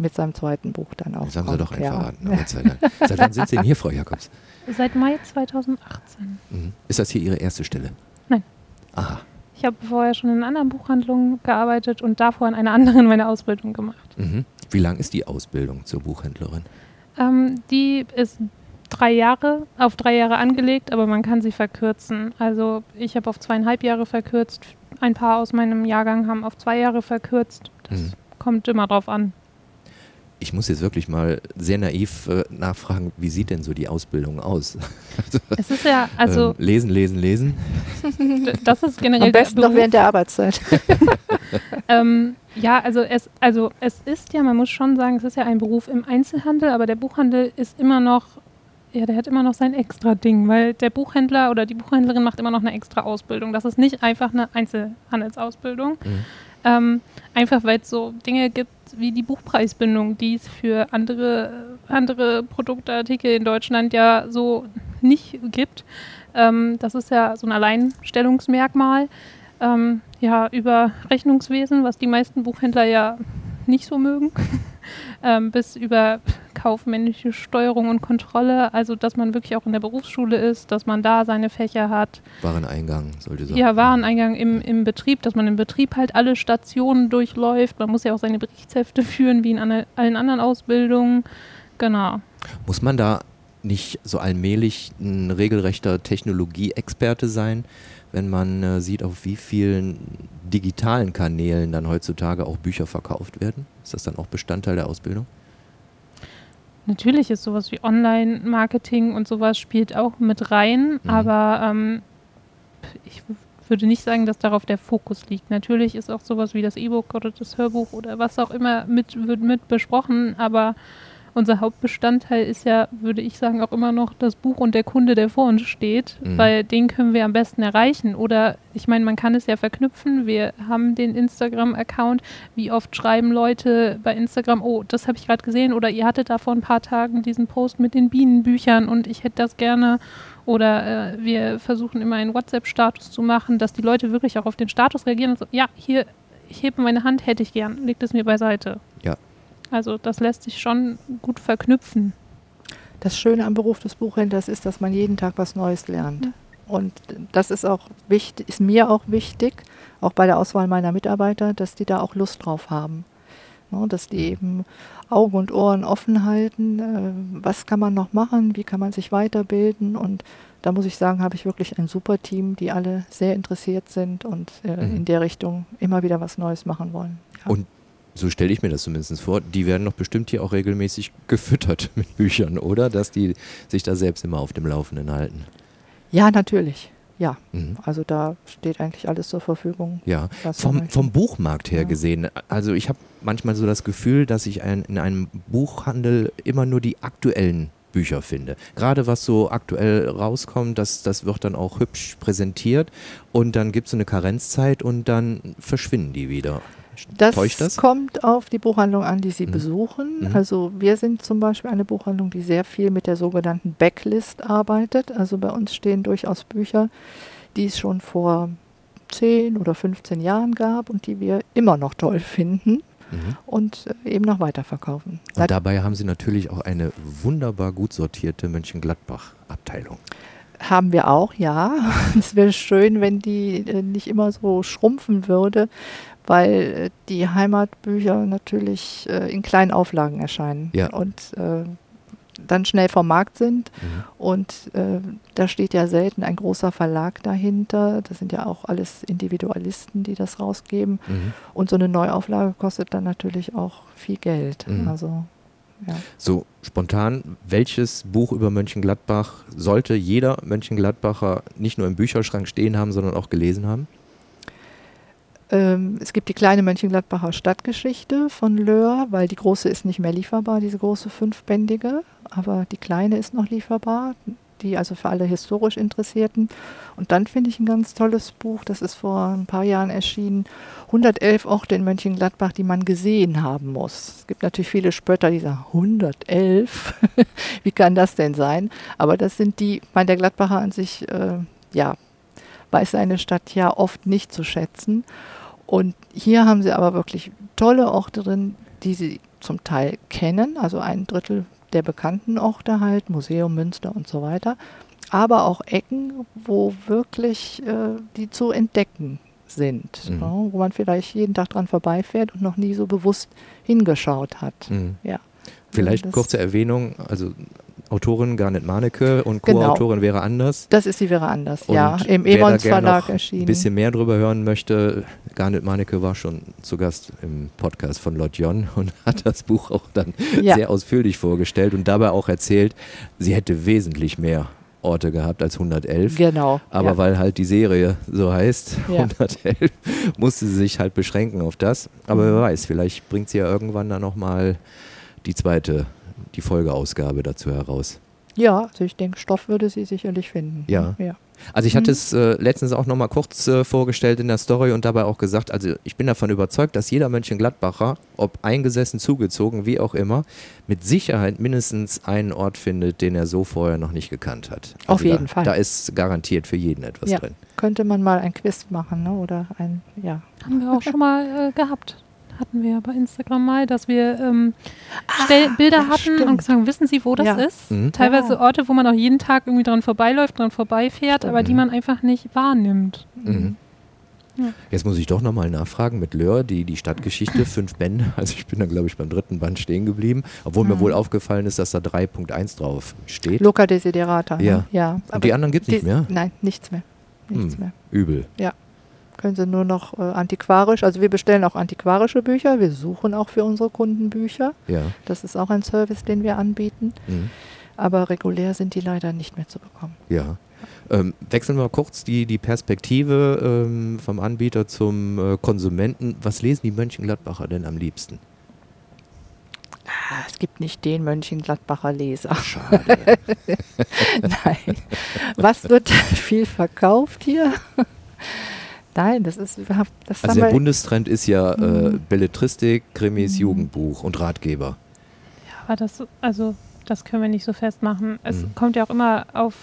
mit seinem zweiten Buch dann auch Das haben Sie kommt. doch einen ja. verraten. [laughs] Dank. Seit wann sind Sie denn hier, Frau Jakobs? Seit Mai 2018. Mhm. Ist das hier Ihre erste Stelle? Nein. Aha. Ich habe vorher schon in anderen Buchhandlungen gearbeitet und davor in einer anderen meine Ausbildung gemacht. Mhm. Wie lang ist die Ausbildung zur Buchhändlerin? Ähm, die ist drei Jahre, auf drei Jahre angelegt, aber man kann sie verkürzen. Also ich habe auf zweieinhalb Jahre verkürzt. Ein paar aus meinem Jahrgang haben auf zwei Jahre verkürzt. Das Mhm. kommt immer drauf an. Ich muss jetzt wirklich mal sehr naiv äh, nachfragen, wie sieht denn so die Ausbildung aus? [laughs] Es ist ja, also ähm, lesen, lesen, lesen. [laughs] das ist generell Am besten der noch während der Arbeitszeit. [laughs] Ähm, ja, also es, also es ist ja, man muss schon sagen, es ist ja ein Beruf im Einzelhandel, aber der Buchhandel ist immer noch, ja, der hat immer noch sein extra Ding, weil der Buchhändler oder die Buchhändlerin macht immer noch eine extra Ausbildung. Das ist nicht einfach eine Einzelhandelsausbildung. Mhm. Ähm, einfach weil es so Dinge gibt wie die Buchpreisbindung, die es für andere, andere Produktartikel in Deutschland ja so nicht gibt. Ähm, das ist ja so ein Alleinstellungsmerkmal. Ähm, ja, über Rechnungswesen, was die meisten Buchhändler ja nicht so mögen, [laughs] ähm, bis über kaufmännische Steuerung und Kontrolle, also dass man wirklich auch in der Berufsschule ist, dass man da seine Fächer hat, Wareneingang sollte sein. ja, Wareneingang im, im Betrieb, dass man im Betrieb halt alle Stationen durchläuft. Man muss ja auch seine Berichtshefte [laughs] führen, wie in an, allen anderen Ausbildungen. Genau. Muss man da nicht so allmählich ein regelrechter Technologieexperte sein, wenn man äh, sieht, auf wie vielen digitalen Kanälen dann heutzutage auch Bücher verkauft werden? Ist das dann auch Bestandteil der Ausbildung? Natürlich ist sowas wie Online-Marketing und sowas spielt auch mit rein, Mhm. aber ähm, ich würde nicht sagen, dass darauf der Fokus liegt. Natürlich ist auch sowas wie das E-Book oder das Hörbuch oder was auch immer mit, wird mit besprochen, aber unser Hauptbestandteil ist ja, würde ich sagen, auch immer noch das Buch und der Kunde, der vor uns steht, Mhm. weil den können wir am besten erreichen. Oder ich meine, man kann es ja verknüpfen. Wir haben den Instagram-Account. Wie oft schreiben Leute bei Instagram, oh, das habe ich gerade gesehen oder ihr hattet da vor ein paar Tagen diesen Post mit den Bienenbüchern und ich hätte das gerne. Oder äh, wir versuchen immer einen WhatsApp-Status zu machen, dass die Leute wirklich auch auf den Status reagieren und so, ja, hier, ich hebe meine Hand, hätte ich gern, legt es mir beiseite. Ja. Also das lässt sich schon gut verknüpfen. Das Schöne am Beruf des Buchhändlers ist, dass man jeden Tag was Neues lernt. Ja. Und das ist auch wichtig, ist mir auch wichtig, auch bei der Auswahl meiner Mitarbeiter, dass die da auch Lust drauf haben. Ne, dass die eben Augen und Ohren offen halten. Äh, was kann man noch machen? Wie kann man sich weiterbilden? Und da muss ich sagen, habe ich wirklich ein super Team, die alle sehr interessiert sind und äh, Mhm. in der Richtung immer wieder was Neues machen wollen. Ja. Und so stelle ich mir das zumindest vor, die werden doch bestimmt hier auch regelmäßig gefüttert [laughs] mit Büchern, oder? Dass die sich da selbst immer auf dem Laufenden halten. ja, natürlich. Ja, Mhm. also da steht eigentlich alles zur Verfügung. Ja, vom, vom Buchmarkt her Ja. gesehen, also ich habe manchmal so das Gefühl, dass ich ein, in einem Buchhandel immer nur die aktuellen Bücher finde. Gerade was so aktuell rauskommt, das, das wird dann auch hübsch präsentiert und dann gibt es so eine Karenzzeit und dann verschwinden die wieder. Das, das? kommt auf die Buchhandlung an, die Sie Mhm. besuchen. Mhm. Also wir sind zum Beispiel eine Buchhandlung, die sehr viel mit der sogenannten Backlist arbeitet. Also bei uns stehen durchaus Bücher, die es schon vor 10 oder 15 Jahren gab und die wir immer noch toll [laughs] finden Mhm. und äh, eben noch weiterverkaufen. Und dabei haben sie natürlich auch eine wunderbar gut sortierte Mönchengladbach-Abteilung. Haben wir auch, ja. [laughs] Es wäre schön, wenn die äh, nicht immer so schrumpfen würde, weil äh, die Heimatbücher natürlich äh, in kleinen Auflagen erscheinen Ja. und äh, dann schnell vom Markt sind. Mhm. Und äh, da steht ja selten ein großer Verlag dahinter. Das sind ja auch alles Individualisten, die das rausgeben. Mhm. Und so eine Neuauflage kostet dann natürlich auch viel Geld. Mhm. Also, ja. So spontan, welches Buch über Mönchengladbach sollte jeder Mönchengladbacher nicht nur im Bücherschrank stehen haben, sondern auch gelesen haben? Ähm, es gibt die kleine Mönchengladbacher Stadtgeschichte von Löhr, weil die große ist nicht mehr lieferbar, diese große fünfbändige, aber die kleine ist noch lieferbar, die also für alle historisch Interessierten. Und dann finde ich ein ganz tolles Buch, das ist vor ein paar Jahren erschienen, 111 Orte in Mönchengladbach, die man gesehen haben muss. Es gibt natürlich viele Spötter, die sagen, 111, [laughs] wie kann das denn sein? Aber das sind die, ich der Gladbacher an sich, äh, ja, weiß seine Stadt ja oft nicht zu schätzen. Und hier haben sie aber wirklich tolle Orte drin, die sie zum Teil kennen, also ein Drittel der bekannten Orte halt, Museum, Münster und so weiter, aber auch Ecken, wo wirklich äh, die zu entdecken sind, Mhm. ja, wo man vielleicht jeden Tag dran vorbeifährt und noch nie so bewusst hingeschaut hat. Mhm. Ja. Vielleicht Das- kurze Erwähnung, also Autorin Garnet Manecke und Genau. Co-Autorin wäre anders. Das ist die wäre anders, Und ja, im gern Verlag erschienen. Ein bisschen mehr drüber hören möchte, Garnet Meinecke war schon zu Gast im Podcast von Lord John [laughs] und hat das Buch auch dann Ja. sehr ausführlich vorgestellt und dabei auch erzählt, sie hätte wesentlich mehr Orte gehabt als 111. Genau. Aber ja. weil halt die Serie so heißt, Ja. 111, musste sie sich halt beschränken auf das. Aber Mhm. wer weiß, vielleicht bringt sie ja irgendwann dann nochmal die zweite, die Folgeausgabe dazu heraus. Ja, also ich denke, Stoff würde sie sicherlich finden. Ja. ja. Also ich hatte es äh, letztens auch nochmal kurz äh, vorgestellt in der Story und dabei auch gesagt, also ich bin davon überzeugt, dass jeder Mönchengladbacher, ob eingesessen, zugezogen, wie auch immer, mit Sicherheit mindestens einen Ort findet, den er so vorher noch nicht gekannt hat. Also Auf jeden da, Fall. Da ist garantiert für jeden etwas Ja. drin. Könnte man mal ein Quiz machen, ne? oder ein, ja. Haben wir auch schon mal äh, gehabt. Hatten wir ja bei Instagram mal, dass wir ähm, Stell Bilder Ah, ja, hatten stimmt. und gesagt, wissen Sie, wo das Ja. ist? Mhm. Teilweise Ja. Orte, wo man auch jeden Tag irgendwie dran vorbeiläuft, dran vorbeifährt, aber die Mhm. man einfach nicht wahrnimmt. Mhm. Jetzt muss ich doch nochmal nachfragen mit Lör, die, die Stadtgeschichte, [laughs] fünf Bände. Also ich bin dann, glaube ich, beim dritten Band stehen geblieben. Obwohl mir Mhm. wohl aufgefallen ist, dass da 3.1 drauf steht. Loca Desiderata. Ne? Ja. ja. Und die anderen gibt es nicht mehr. Nein, nichts mehr. Nichts Hm. mehr. Übel. Können sie nur noch äh, antiquarisch, also wir bestellen auch antiquarische Bücher, wir suchen auch für unsere Kunden Bücher. Ja. Das ist auch ein Service, den wir anbieten. Mhm. Aber regulär sind die leider nicht mehr zu bekommen. Ja. Ähm, wechseln wir kurz die, die Perspektive ähm, vom Anbieter zum äh, Konsumenten. Was lesen die Mönchengladbacher denn am liebsten? Ah, Es gibt nicht den Mönchengladbacher Leser. Schade. [laughs] Nein. Was wird [laughs] viel verkauft hier? Nein, das ist überhaupt. Das also der Bundestrend ist ja äh, Mhm. Belletristik, Krimis, Mhm. Jugendbuch und Ratgeber. Aber das, also, das können wir nicht so festmachen. Es Mhm. kommt ja auch immer auf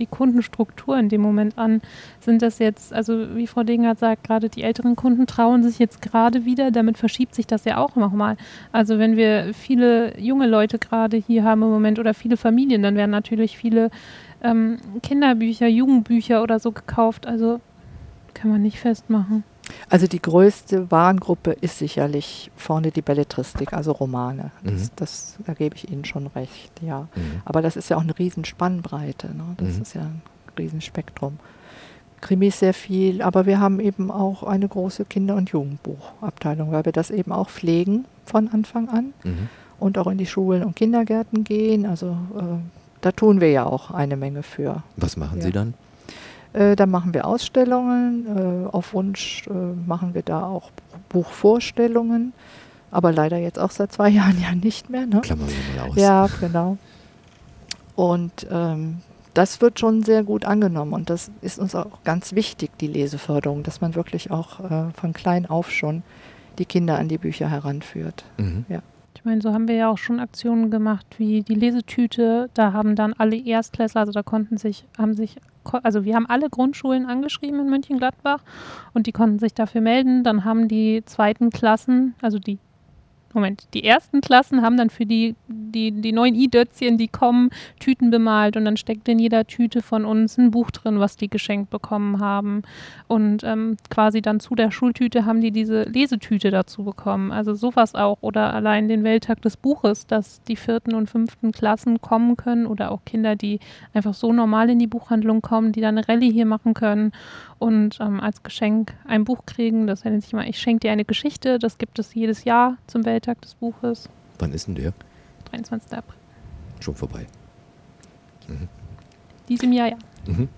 die Kundenstruktur in dem Moment an. Sind das jetzt, also wie Frau Degert sagt, gerade die älteren Kunden trauen sich jetzt gerade wieder, damit verschiebt sich das ja auch nochmal. Also wenn wir viele junge Leute gerade hier haben im Moment oder viele Familien, dann werden natürlich viele ähm, Kinderbücher, Jugendbücher oder so gekauft. Also kann man nicht festmachen. also die größte Warengruppe ist sicherlich vorne die Belletristik, also Romane. Das, Mhm. das, da gebe ich Ihnen schon recht, ja. Mhm. Aber das ist ja auch eine riesen Spannbreite. Ne? Das Mhm. ist ja ein Riesenspektrum. Krimis sehr viel, aber wir haben eben auch eine große Kinder- und Jugendbuchabteilung, weil wir das eben auch pflegen von Anfang an Mhm. und auch in die Schulen und Kindergärten gehen. Also äh, da tun wir ja auch eine Menge für. Was machen Ja. Sie dann? Äh, da machen wir Ausstellungen, äh, auf Wunsch äh, machen wir da auch Buchvorstellungen, aber leider jetzt auch seit zwei [laughs] Jahren ja nicht mehr. Ne? Klammern wir mal aus. Ja, genau. Und ähm, das wird schon sehr gut angenommen und das ist uns auch ganz wichtig, die Leseförderung, dass man wirklich auch äh, von klein auf schon die Kinder an die Bücher heranführt. Mhm. Ich meine, so haben wir ja auch schon Aktionen gemacht wie die Lesetüte. Da haben dann alle Erstklässler, also da konnten sich, haben sich, also wir haben alle Grundschulen angeschrieben in Mönchengladbach und die konnten sich dafür melden. Dann haben die zweiten Klassen, also die Moment, die ersten Klassen haben dann für die, die, die neuen i-Dötzchen, die kommen, Tüten bemalt und dann steckt in jeder Tüte von uns ein Buch drin, was die geschenkt bekommen haben. Und ähm, quasi dann zu der Schultüte haben die diese Lesetüte dazu bekommen. Also sowas auch. Oder allein den Welttag des Buches, dass die vierten und fünften Klassen kommen können oder auch Kinder, die einfach so normal in die Buchhandlung kommen, die dann eine Rallye hier machen können und ähm, als Geschenk ein Buch kriegen. Das nennt sich mal, ich schenke dir eine Geschichte. Das gibt es jedes Jahr zum Welttag des Buches. Wann ist denn der? 23. April. Schon vorbei. Diesem Jahr, ja. Mhm.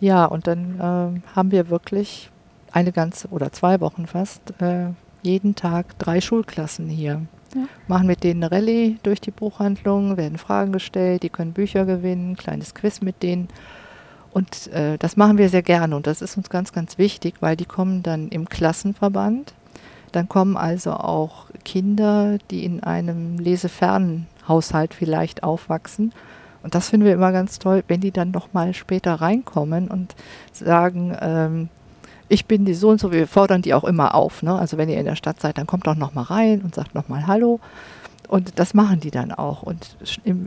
Ja, und dann ähm, haben wir wirklich eine ganze oder zwei Wochen fast äh, jeden Tag drei Schulklassen hier. Ja. Machen mit denen eine Rallye durch die Buchhandlung, werden Fragen gestellt, die können Bücher gewinnen, kleines Quiz mit denen. Und äh, das machen wir sehr gerne und das ist uns ganz, ganz wichtig, weil die kommen dann im Klassenverband. Dann kommen also auch Kinder, die in einem lesefernen Haushalt vielleicht aufwachsen. Und das finden wir immer ganz toll, wenn die dann noch mal später reinkommen und sagen, ähm, ich bin die so und so, wir fordern die auch immer auf. Ne? Also wenn ihr in der Stadt seid, dann kommt doch noch mal rein und sagt noch mal Hallo. Und das machen die dann auch. Und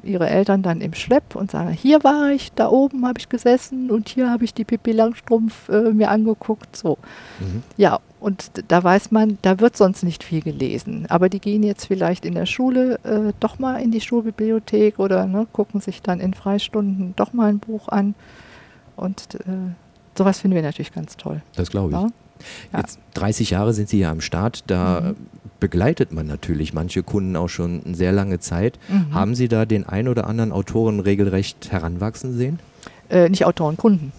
ihre Eltern dann im Schlepp und sagen, hier war ich, da oben habe ich gesessen und hier habe ich die Pippi Langstrumpf äh, mir angeguckt. So. Mhm. Ja, und da weiß man, da wird sonst nicht viel gelesen. Aber die gehen jetzt vielleicht in der Schule äh, doch mal in die Schulbibliothek oder ne, gucken sich dann in Freistunden doch mal ein Buch an. Und äh, sowas finden wir natürlich ganz toll. Das glaube ich. Ja? Ja. Jetzt 30 Jahre sind Sie ja am Start, da Mhm. begleitet man natürlich manche Kunden auch schon eine sehr lange Zeit. Mhm. Haben Sie da den ein oder anderen Autoren regelrecht heranwachsen sehen? Äh, nicht Autoren, Kunden,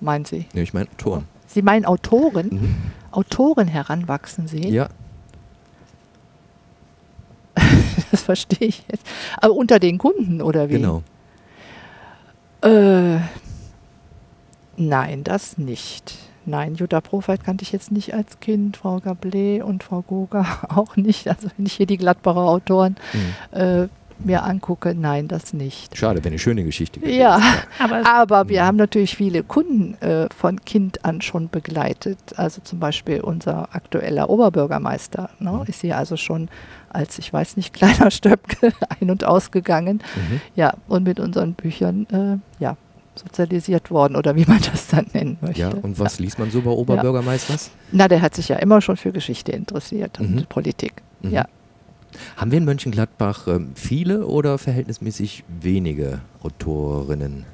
meinen Sie? Ja, ich meine Autoren. Sie meinen Autoren? Mhm. Autoren heranwachsen sehen? Ja, [laughs] Das verstehe ich jetzt. Aber unter den Kunden oder wie? genau. Äh, nein, das nicht. Nein, Jutta Profeit kannte ich jetzt nicht als Kind, Frau Gablé und Frau Goga [laughs] auch nicht. Also wenn ich hier die Gladbacher Autoren Mhm. äh, mir angucke, nein, das nicht. Schade, wäre eine schöne Geschichte gewesen. Ja, [laughs] Aber aber wir haben natürlich viele Kunden äh, von Kind an schon begleitet. Also zum Beispiel unser aktueller Oberbürgermeister ne, Mhm. ist hier also schon als, ich weiß nicht, [laughs] kleiner Stöpke ein- und ausgegangen. Mhm. Ja, und mit unseren Büchern äh, ja, sozialisiert worden oder wie man das dann nennen möchte. Ja, und was liest man so bei Oberbürgermeisters? Na, der hat sich ja immer schon für Geschichte interessiert Mhm. und Politik. Mhm. Ja. Haben wir in Mönchengladbach ähm, viele oder verhältnismäßig wenige Autorinnen?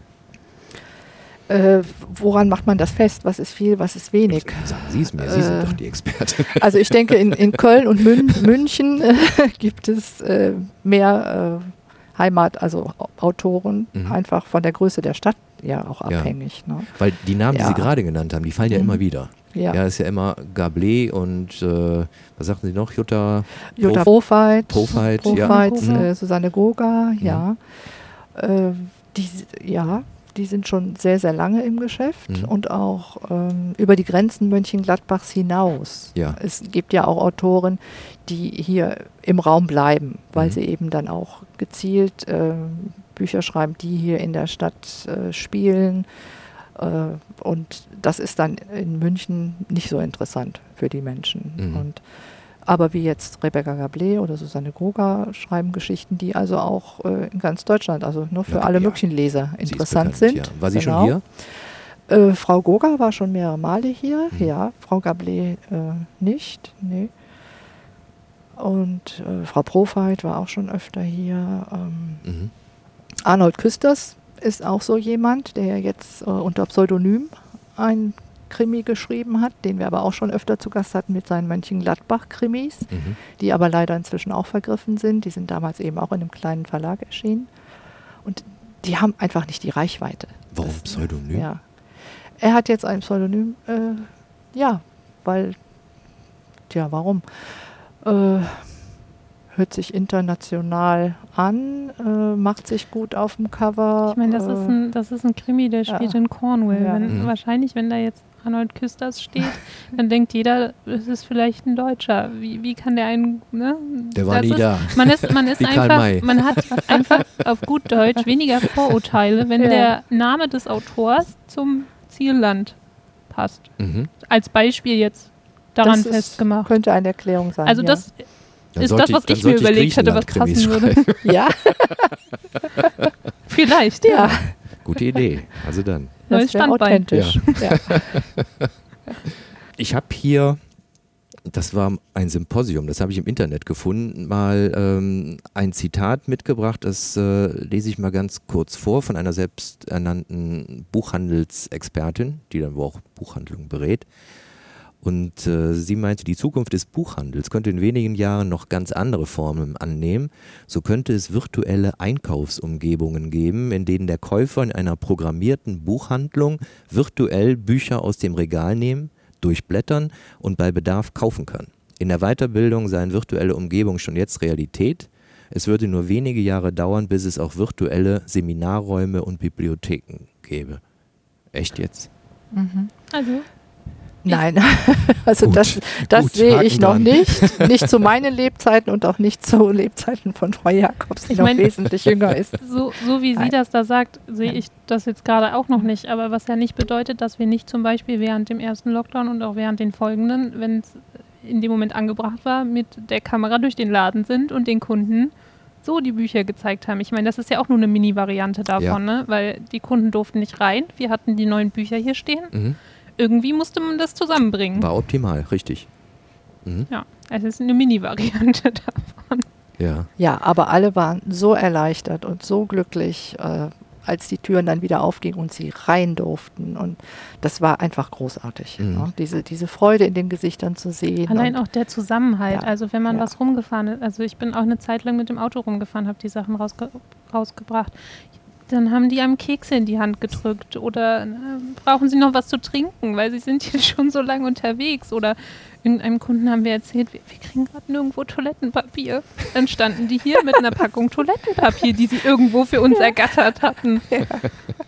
Äh, woran macht man das fest? Was ist viel, was ist wenig? Sagen Sie es mir, Sie sind Äh, doch die Expertin. [laughs] Also ich denke, in, in Köln und Mün München äh, [laughs] gibt es äh, mehr äh, Heimat, also Au- Autoren, Mhm. einfach von der Größe der Stadt ja auch Ja. abhängig. Ne? Weil die Namen, die Ja. Sie gerade genannt haben, die fallen ja Mhm. immer wieder. Ja. Ja, ist ja immer Gablé und äh, was sagten Sie noch? Jutta? Jutta Prof- Profeit, Profeit, ja. Profeit, Mhm. äh, Susanne Goga, ja. Äh, die, ja, die sind schon sehr, sehr lange im Geschäft Mhm. und auch ähm, über die Grenzen Mönchengladbachs hinaus. Ja. Es gibt ja auch Autoren, die hier im Raum bleiben, weil Mhm. sie eben dann auch gezielt ähm, Bücher schreiben, die hier in der Stadt äh, spielen. Äh, und das ist dann in München nicht so interessant für die Menschen. Mhm. Und, aber wie jetzt Rebecca Gablé oder Susanne Groga schreiben Geschichten, die also auch äh, in ganz Deutschland, also nur für Ja, alle ja. möglichen Leser Sie interessant bekannt, sind. Ja. War sie Genau. schon hier? Äh, Frau Goga war schon mehrere Male hier, Mhm. ja. Frau Gablé äh, nicht, nee. Und äh, Frau Profeit war auch schon öfter hier. Ähm, Mhm. Arnold Küsters ist auch so jemand, der jetzt äh, unter Pseudonym ein Krimi geschrieben hat, den wir aber auch schon öfter zu Gast hatten mit seinen Mönchengladbach-Krimis, Mhm. die aber leider inzwischen auch vergriffen sind. Die sind damals eben auch in einem kleinen Verlag erschienen. Und die haben einfach nicht die Reichweite. Warum Das- Pseudonym? Ja. Er hat jetzt ein Pseudonym, äh, ja, weil, tja, warum? Äh, hört sich international an, äh, macht sich gut auf dem Cover. Ich meine, das, äh, ist ein, das ist ein Krimi, der ja. spielt in Cornwall. Ja. Wenn, Mhm. Wahrscheinlich, wenn da jetzt Arnold Küsters steht, dann denkt jeder, es ist vielleicht ein Deutscher. Wie, wie kann der einen, ne? Der war Das nie ist, da. Man ist, man ist [laughs] einfach, man hat einfach auf gut Deutsch weniger Vorurteile, wenn Ja. der Name des Autors zum Zielland passt. Mhm. Als Beispiel jetzt daran das ist- festgemacht. Könnte eine Erklärung sein. Also ja. das Dann ist das, was dann ich mir überlegt hätte, was passen würde. Ja, [laughs] Vielleicht, ja. Gute Idee. Also dann. Neues Standbein. authentisch. Ja. Ich habe hier, das war ein Symposium, das habe ich im Internet gefunden, mal ähm, ein Zitat mitgebracht, das äh, lese ich mal ganz kurz vor von einer selbsternannten Buchhandelsexpertin, die dann wohl auch Buchhandlungen berät. Und äh, sie meinte, die Zukunft des Buchhandels könnte in wenigen Jahren noch ganz andere Formen annehmen. So könnte es virtuelle Einkaufsumgebungen geben, in denen der Käufer in einer programmierten Buchhandlung virtuell Bücher aus dem Regal nehmen, durchblättern und bei Bedarf kaufen kann. In der Weiterbildung seien virtuelle Umgebungen schon jetzt Realität. Es würde nur wenige Jahre dauern, bis es auch virtuelle Seminarräume und Bibliotheken gäbe. Echt jetzt? Also, Nein, [laughs] also Gut, das, das gut, sehe ich noch dran. nicht. [laughs] Nicht zu meinen Lebzeiten und auch nicht zu Lebzeiten von Frau Jakobs, die Ich noch mein- wesentlich jünger ist. so, so wie sie Nein. das da sagt, sehe Nein. ich das jetzt gerade auch noch nicht. Aber was ja nicht bedeutet, dass wir nicht zum Beispiel während dem ersten Lockdown und auch während den folgenden, wenn es in dem Moment angebracht war, mit der Kamera durch den Laden sind und den Kunden so die Bücher gezeigt haben. Ich meine, das ist ja auch nur eine Mini-Variante davon, Ja. ne? weil die Kunden durften nicht rein. Wir hatten die neuen Bücher hier stehen. Mhm. Irgendwie musste man das zusammenbringen. War optimal, richtig. Mhm. Ja, es ist eine Mini-Variante [laughs] davon. Ja. Ja, aber alle waren so erleichtert und so glücklich. Äh, als die Türen dann wieder aufgingen und sie rein durften. Und das war einfach großartig, Mhm. ne? diese, diese Freude in den Gesichtern zu sehen. Allein und, auch der Zusammenhalt. Ja, Also wenn man ja. was rumgefahren ist, also ich bin auch eine Zeit lang mit dem Auto rumgefahren, habe die Sachen rausge rausgebracht. Dann haben die einem Kekse in die Hand gedrückt oder äh, brauchen sie noch was zu trinken, weil sie sind hier [laughs] schon so lange unterwegs. Oder irgendeinem Kunden haben wir erzählt, wir, wir kriegen gerade nirgendwo Toilettenpapier. Dann standen die hier mit einer Packung Toilettenpapier, die sie irgendwo für uns ergattert hatten.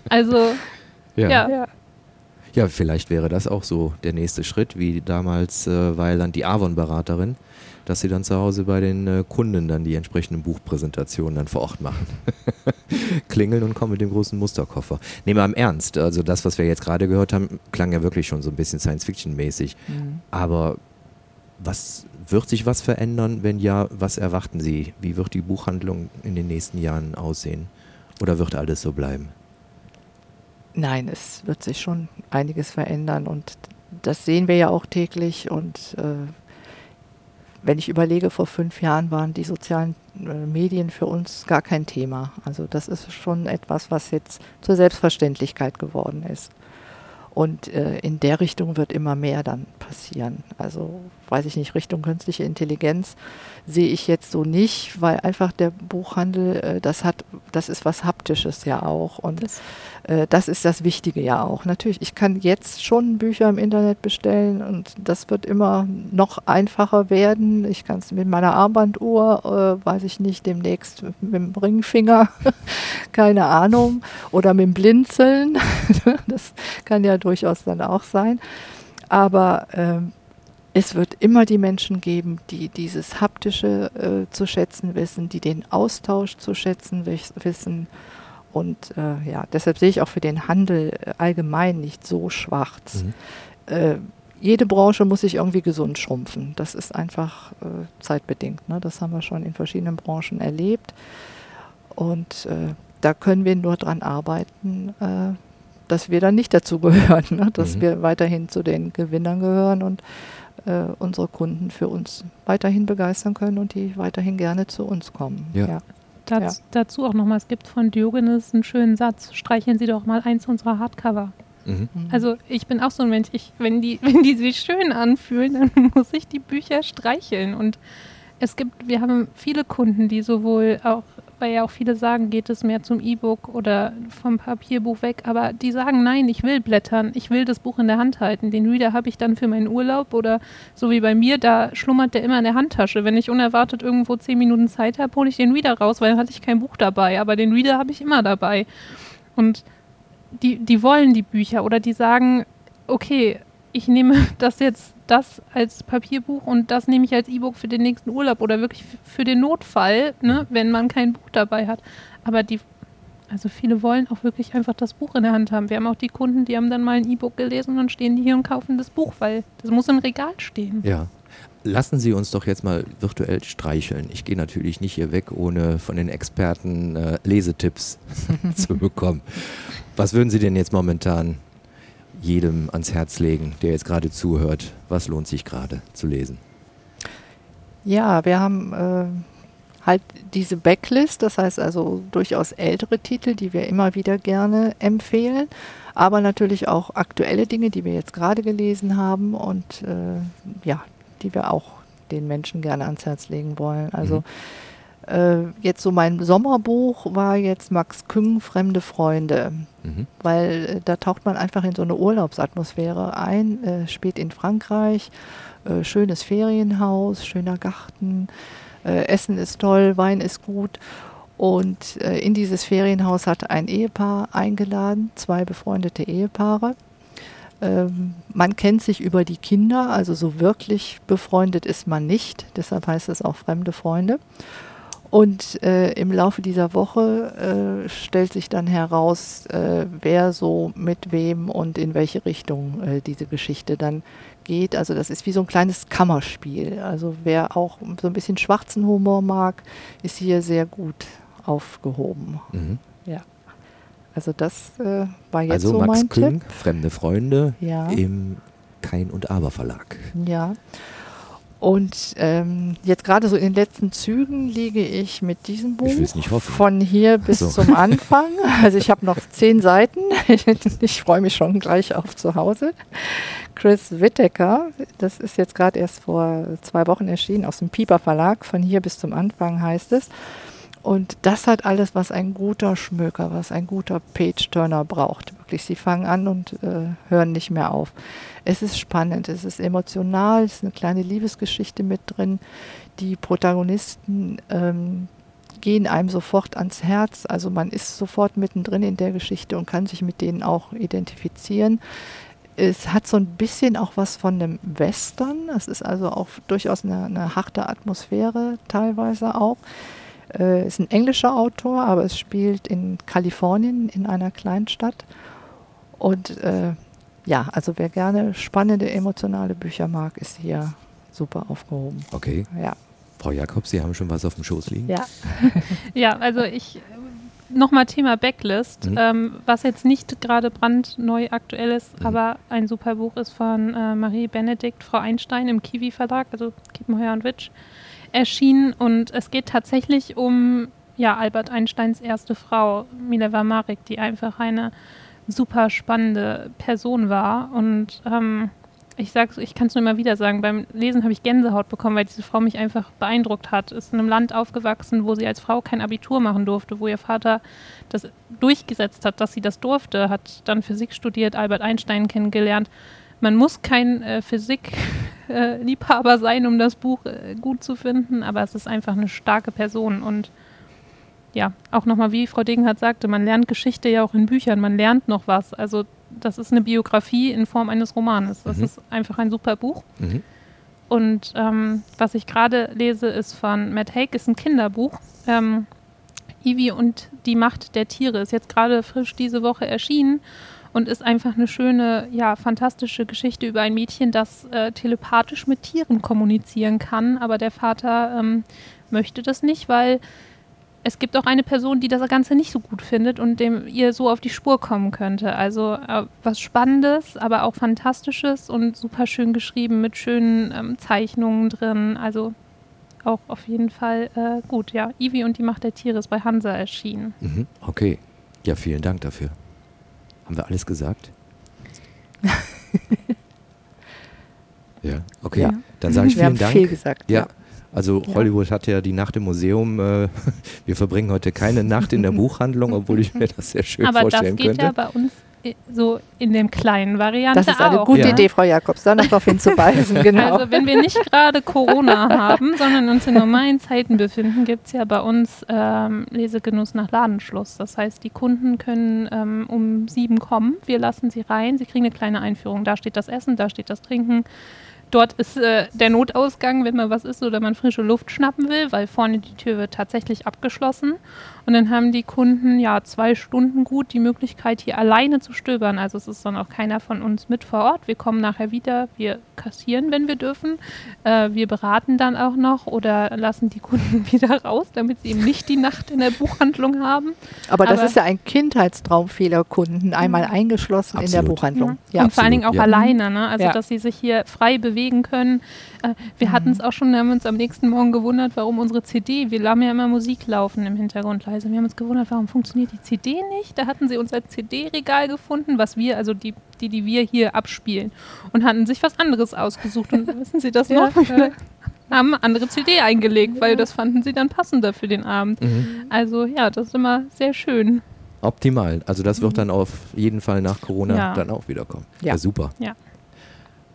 Also ja. ja. Ja, vielleicht wäre das auch so der nächste Schritt, wie damals äh, Weiland die Avon-Beraterin, dass sie dann zu Hause bei den äh, Kunden dann die entsprechenden Buchpräsentationen dann vor Ort machen. [laughs] Klingeln und kommen mit dem großen Musterkoffer. Nehmen wir im Ernst, also das, was wir jetzt gerade gehört haben, klang ja wirklich schon so ein bisschen Science-Fiction-mäßig. Mhm. Aber was wird sich was verändern? Wenn ja, was erwarten Sie? Wie wird die Buchhandlung in den nächsten Jahren aussehen? Oder wird alles so bleiben? Nein, es wird sich schon einiges verändern und das sehen wir ja auch täglich. Und äh, wenn ich überlege, vor fünf Jahren waren die sozialen äh, Medien für uns gar kein Thema. Also das ist schon etwas, was jetzt zur Selbstverständlichkeit geworden ist. Und äh, in der Richtung wird immer mehr dann passieren. Also weiß ich nicht, Richtung künstliche Intelligenz sehe ich jetzt so nicht, weil einfach der Buchhandel, äh, das hat, das ist was Haptisches ja auch. Und das, äh, das ist das Wichtige ja auch. Natürlich, ich kann jetzt schon Bücher im Internet bestellen und das wird immer noch einfacher werden. Ich kann es mit meiner Armbanduhr, äh, weiß ich nicht, demnächst mit dem Ringfinger, [laughs] keine Ahnung, oder mit dem Blinzeln. [laughs] das kann ja durchaus dann auch sein. Aber ähm, es wird immer die Menschen geben, die dieses Haptische äh, zu schätzen wissen, die den Austausch zu schätzen wis wissen. Und äh, ja, deshalb sehe ich auch für den Handel äh, allgemein nicht so schwarz. Mhm. Äh, jede Branche muss sich irgendwie gesund schrumpfen. Das ist einfach äh, zeitbedingt. Ne? Das haben wir schon in verschiedenen Branchen erlebt. Und äh, da können wir nur dran arbeiten, dass wir dann nicht dazu gehören, ne? dass Mhm. wir weiterhin zu den Gewinnern gehören und äh, unsere Kunden für uns weiterhin begeistern können und die weiterhin gerne zu uns kommen. Ja. dazu, dazu auch nochmal, es gibt von Diogenes einen schönen Satz, streicheln Sie doch mal eins unserer Hardcover. Mhm. Mhm. Also ich bin auch so ein Mensch, ich, wenn, die, [laughs] wenn die sich schön anfühlen, dann [laughs] muss ich die Bücher streicheln. Und es gibt, wir haben viele Kunden, die sowohl auch, weil ja auch viele sagen, geht es mehr zum E-Book oder vom Papierbuch weg, aber die sagen, nein, ich will blättern, ich will das Buch in der Hand halten. Den Reader habe ich dann für meinen Urlaub oder so wie bei mir, da schlummert der immer in der Handtasche. Wenn ich unerwartet irgendwo zehn Minuten Zeit habe, hole ich den Reader raus, weil dann hatte ich kein Buch dabei, aber den Reader habe ich immer dabei. Und die, die wollen die Bücher oder die sagen, okay, ich nehme das jetzt, das als Papierbuch und das nehme ich als E-Book für den nächsten Urlaub oder wirklich für den Notfall, ne, wenn man kein Buch dabei hat. Aber die, also viele wollen auch wirklich einfach das Buch in der Hand haben. Wir haben auch die Kunden, die haben dann mal ein E-Book gelesen und dann stehen die hier und kaufen das Buch, weil das muss im Regal stehen. Ja. Lassen Sie uns doch jetzt mal virtuell streicheln. Ich gehe natürlich nicht hier weg, ohne von den Experten äh, Lesetipps [laughs] zu bekommen. Was würden Sie denn jetzt momentan jedem ans Herz legen, der jetzt gerade zuhört? Was lohnt sich gerade zu lesen? Ja, wir haben äh, halt diese Backlist, das heißt also durchaus ältere Titel, die wir immer wieder gerne empfehlen, aber natürlich auch aktuelle Dinge, die wir jetzt gerade gelesen haben und äh, ja, die wir auch den Menschen gerne ans Herz legen wollen. Also äh, jetzt so mein Sommerbuch war jetzt Max Küng, Fremde Freunde Mhm. weil äh, da taucht man einfach in so eine Urlaubsatmosphäre ein, äh, spät in Frankreich, äh, schönes Ferienhaus, schöner Garten, äh, Essen ist toll, Wein ist gut. Und äh, in dieses Ferienhaus hat ein Ehepaar eingeladen, zwei befreundete Ehepaare. Ähm, man kennt sich über die Kinder, also so wirklich befreundet ist man nicht, deshalb heißt es auch fremde Freunde. Und äh, im Laufe dieser Woche äh, stellt sich dann heraus, äh, wer so mit wem und in welche Richtung äh, diese Geschichte dann geht. Also das ist wie so ein kleines Kammerspiel. Also wer auch so ein bisschen schwarzen Humor mag, ist hier sehr gut aufgehoben. Mhm. Also das äh, war jetzt Also so Max mein Küng, Tipp. Fremde Freunde Ja. im Kein und Aber Verlag. Ja. Und ähm, jetzt gerade so in den letzten Zügen liege ich mit diesem Buch Ich nicht hoffen. von hier bis so. zum Anfang. [laughs] Also ich habe noch zehn Seiten. [laughs] ich freue mich schon gleich auf zu Hause. Chris Whittaker, das ist jetzt gerade erst vor zwei Wochen erschienen aus dem Pieper Verlag. Von hier bis zum Anfang heißt es. Und das hat alles, was ein guter Schmöker, was ein guter Page-Turner braucht. Wirklich, sie fangen an und äh, hören nicht mehr auf. Es ist spannend, es ist emotional, es ist eine kleine Liebesgeschichte mit drin. Die Protagonisten ähm, gehen einem sofort ans Herz. Also man ist sofort mittendrin in der Geschichte und kann sich mit denen auch identifizieren. Es hat so ein bisschen auch was von einem Western. Es ist also auch durchaus eine, eine harte Atmosphäre teilweise auch. Äh, ist ein englischer Autor, aber es spielt in Kalifornien in einer Kleinstadt. Und äh, ja, also wer gerne spannende, emotionale Bücher mag, ist hier super aufgehoben. Okay. Ja. Frau Jakobs, Sie haben schon was auf dem Schoß liegen? Ja. [laughs] Ja, also ich nochmal Thema Backlist, Mhm. ähm, was jetzt nicht gerade brandneu aktuell ist, Mhm. aber ein super Buch ist von äh, Marie Benedikt, Frau Einstein im Kiwi Verlag, also Kiepenheuer und Witsch, erschienen und es geht tatsächlich um ja, Albert Einsteins erste Frau, Mileva Marek, die einfach eine super spannende Person war und ähm, ich sag's, ich kann es nur immer wieder sagen, beim Lesen habe ich Gänsehaut bekommen, weil diese Frau mich einfach beeindruckt hat. Ist in einem Land aufgewachsen, wo sie als Frau kein Abitur machen durfte, wo ihr Vater das durchgesetzt hat, dass sie das durfte, hat dann Physik studiert, Albert Einstein kennengelernt. Man muss kein äh, Physik-Liebhaber [laughs] sein, um das Buch äh, gut zu finden, aber es ist einfach eine starke Person und ja, auch nochmal, wie Frau Degenhardt sagte, man lernt Geschichte ja auch in Büchern, man lernt noch was. Also das ist eine Biografie in Form eines Romanes. Das Mhm. ist einfach ein super Buch. Mhm. Und ähm, was ich gerade lese, ist von Matt Haig, ist ein Kinderbuch. Ähm, Ivy und die Macht der Tiere ist jetzt gerade frisch diese Woche erschienen und ist einfach eine schöne, ja, fantastische Geschichte über ein Mädchen, das äh, telepathisch mit Tieren kommunizieren kann. Aber der Vater ähm, möchte das nicht, weil es gibt auch eine Person, die das Ganze nicht so gut findet und dem ihr so auf die Spur kommen könnte. Also äh, was Spannendes, aber auch Fantastisches und super schön geschrieben mit schönen ähm, Zeichnungen drin. Also auch auf jeden Fall äh, gut. Ja, Ivy und die Macht der Tiere ist bei Hansa erschienen. Mhm. Okay. Ja, vielen Dank dafür. Haben wir alles gesagt? [laughs] ja, okay. Ja. Dann sage ich Wir haben vielen Dank. viel gesagt. Ja, also Ja. Hollywood hat ja die Nacht im Museum. Äh, [laughs] wir verbringen heute keine Nacht in der [laughs] Buchhandlung, obwohl ich mir das sehr schön aber das vorstellen geht könnte. ja bei uns so in dem kleinen Variante Das ist eine auch. gute Ja. Idee, Frau Jakobs, da noch darauf hinzuweisen. [laughs] Genau. Also wenn wir nicht gerade Corona haben, sondern uns in normalen Zeiten befinden, gibt es ja bei uns ähm, Lesegenuss nach Ladenschluss. Das heißt, die Kunden können ähm, um sieben kommen, wir lassen sie rein, sie kriegen eine kleine Einführung. Da steht das Essen, da steht das Trinken. Dort ist äh, der Notausgang, wenn man was isst oder man frische Luft schnappen will, weil vorne die Tür wird tatsächlich abgeschlossen. Und dann haben die Kunden ja zwei Stunden gut die Möglichkeit, hier alleine zu stöbern. Also es ist dann auch keiner von uns mit vor Ort. Wir kommen nachher wieder, wir kassieren, wenn wir dürfen. Äh, wir beraten dann auch noch oder lassen die Kunden [laughs] wieder raus, damit sie eben nicht die Nacht in der Buchhandlung haben. aber das aber- ist ja ein Kindheitstraum vieler Kunden, einmal eingeschlossen in der Absolut. Buchhandlung. Mhm. Ja. und vor allen Dingen auch absolut, ja. alleine, ne? Also Ja. dass sie sich hier frei bewegen können. Äh, wir hatten es auch schon, haben uns am nächsten Morgen gewundert, warum unsere CD, wir haben ja immer Musik laufen im Hintergrund leise. Wir haben uns gewundert, warum funktioniert die CD nicht? Da hatten sie unser CD-Regal gefunden, was wir, also die, die, die wir hier abspielen, und hatten sich was anderes ausgesucht. Und wissen Sie das [laughs] Ja, noch? haben eine andere CD eingelegt, weil das fanden sie dann passender für den Abend. Mhm. Also ja, das ist immer sehr schön. Optimal. Also das wird dann auf jeden Fall nach Corona Ja. dann auch wiederkommen. Ja. Ja, super. Ja.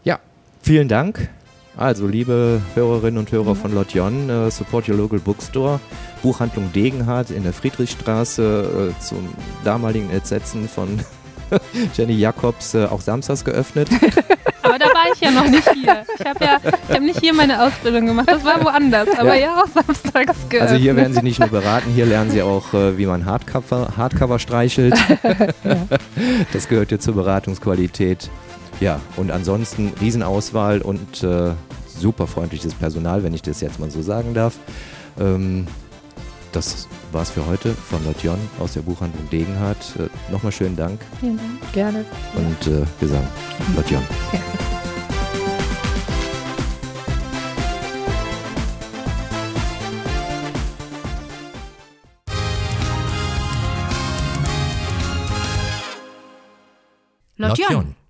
Ja, vielen Dank. Also, liebe Hörerinnen und Hörer von Lotjon, äh, Support Your Local Bookstore, Buchhandlung Degenhardt in der Friedrichstraße äh, zum damaligen Entsetzen von [laughs] Jenny Jacobs äh, auch samstags geöffnet. [laughs] Aber da war ich ja noch nicht hier. Ich habe ja ich hab nicht hier meine Ausbildung gemacht, das war woanders. Aber ja, auch samstags geöffnet. Also hier werden Sie nicht nur beraten, hier lernen Sie auch, äh, wie man Hardcover, Hardcover streichelt. [laughs] Das gehört hier zur Beratungsqualität. Ja, und ansonsten Riesenauswahl und äh, super freundliches Personal, wenn ich das jetzt mal so sagen darf. Ähm, das war's für heute von Lotion aus der Buchhandlung Degenhardt. Äh, Nochmal schönen Dank. Vielen Dank. Gerne. Und äh, sagen: Lotion. Ja. Lotion. Lotion.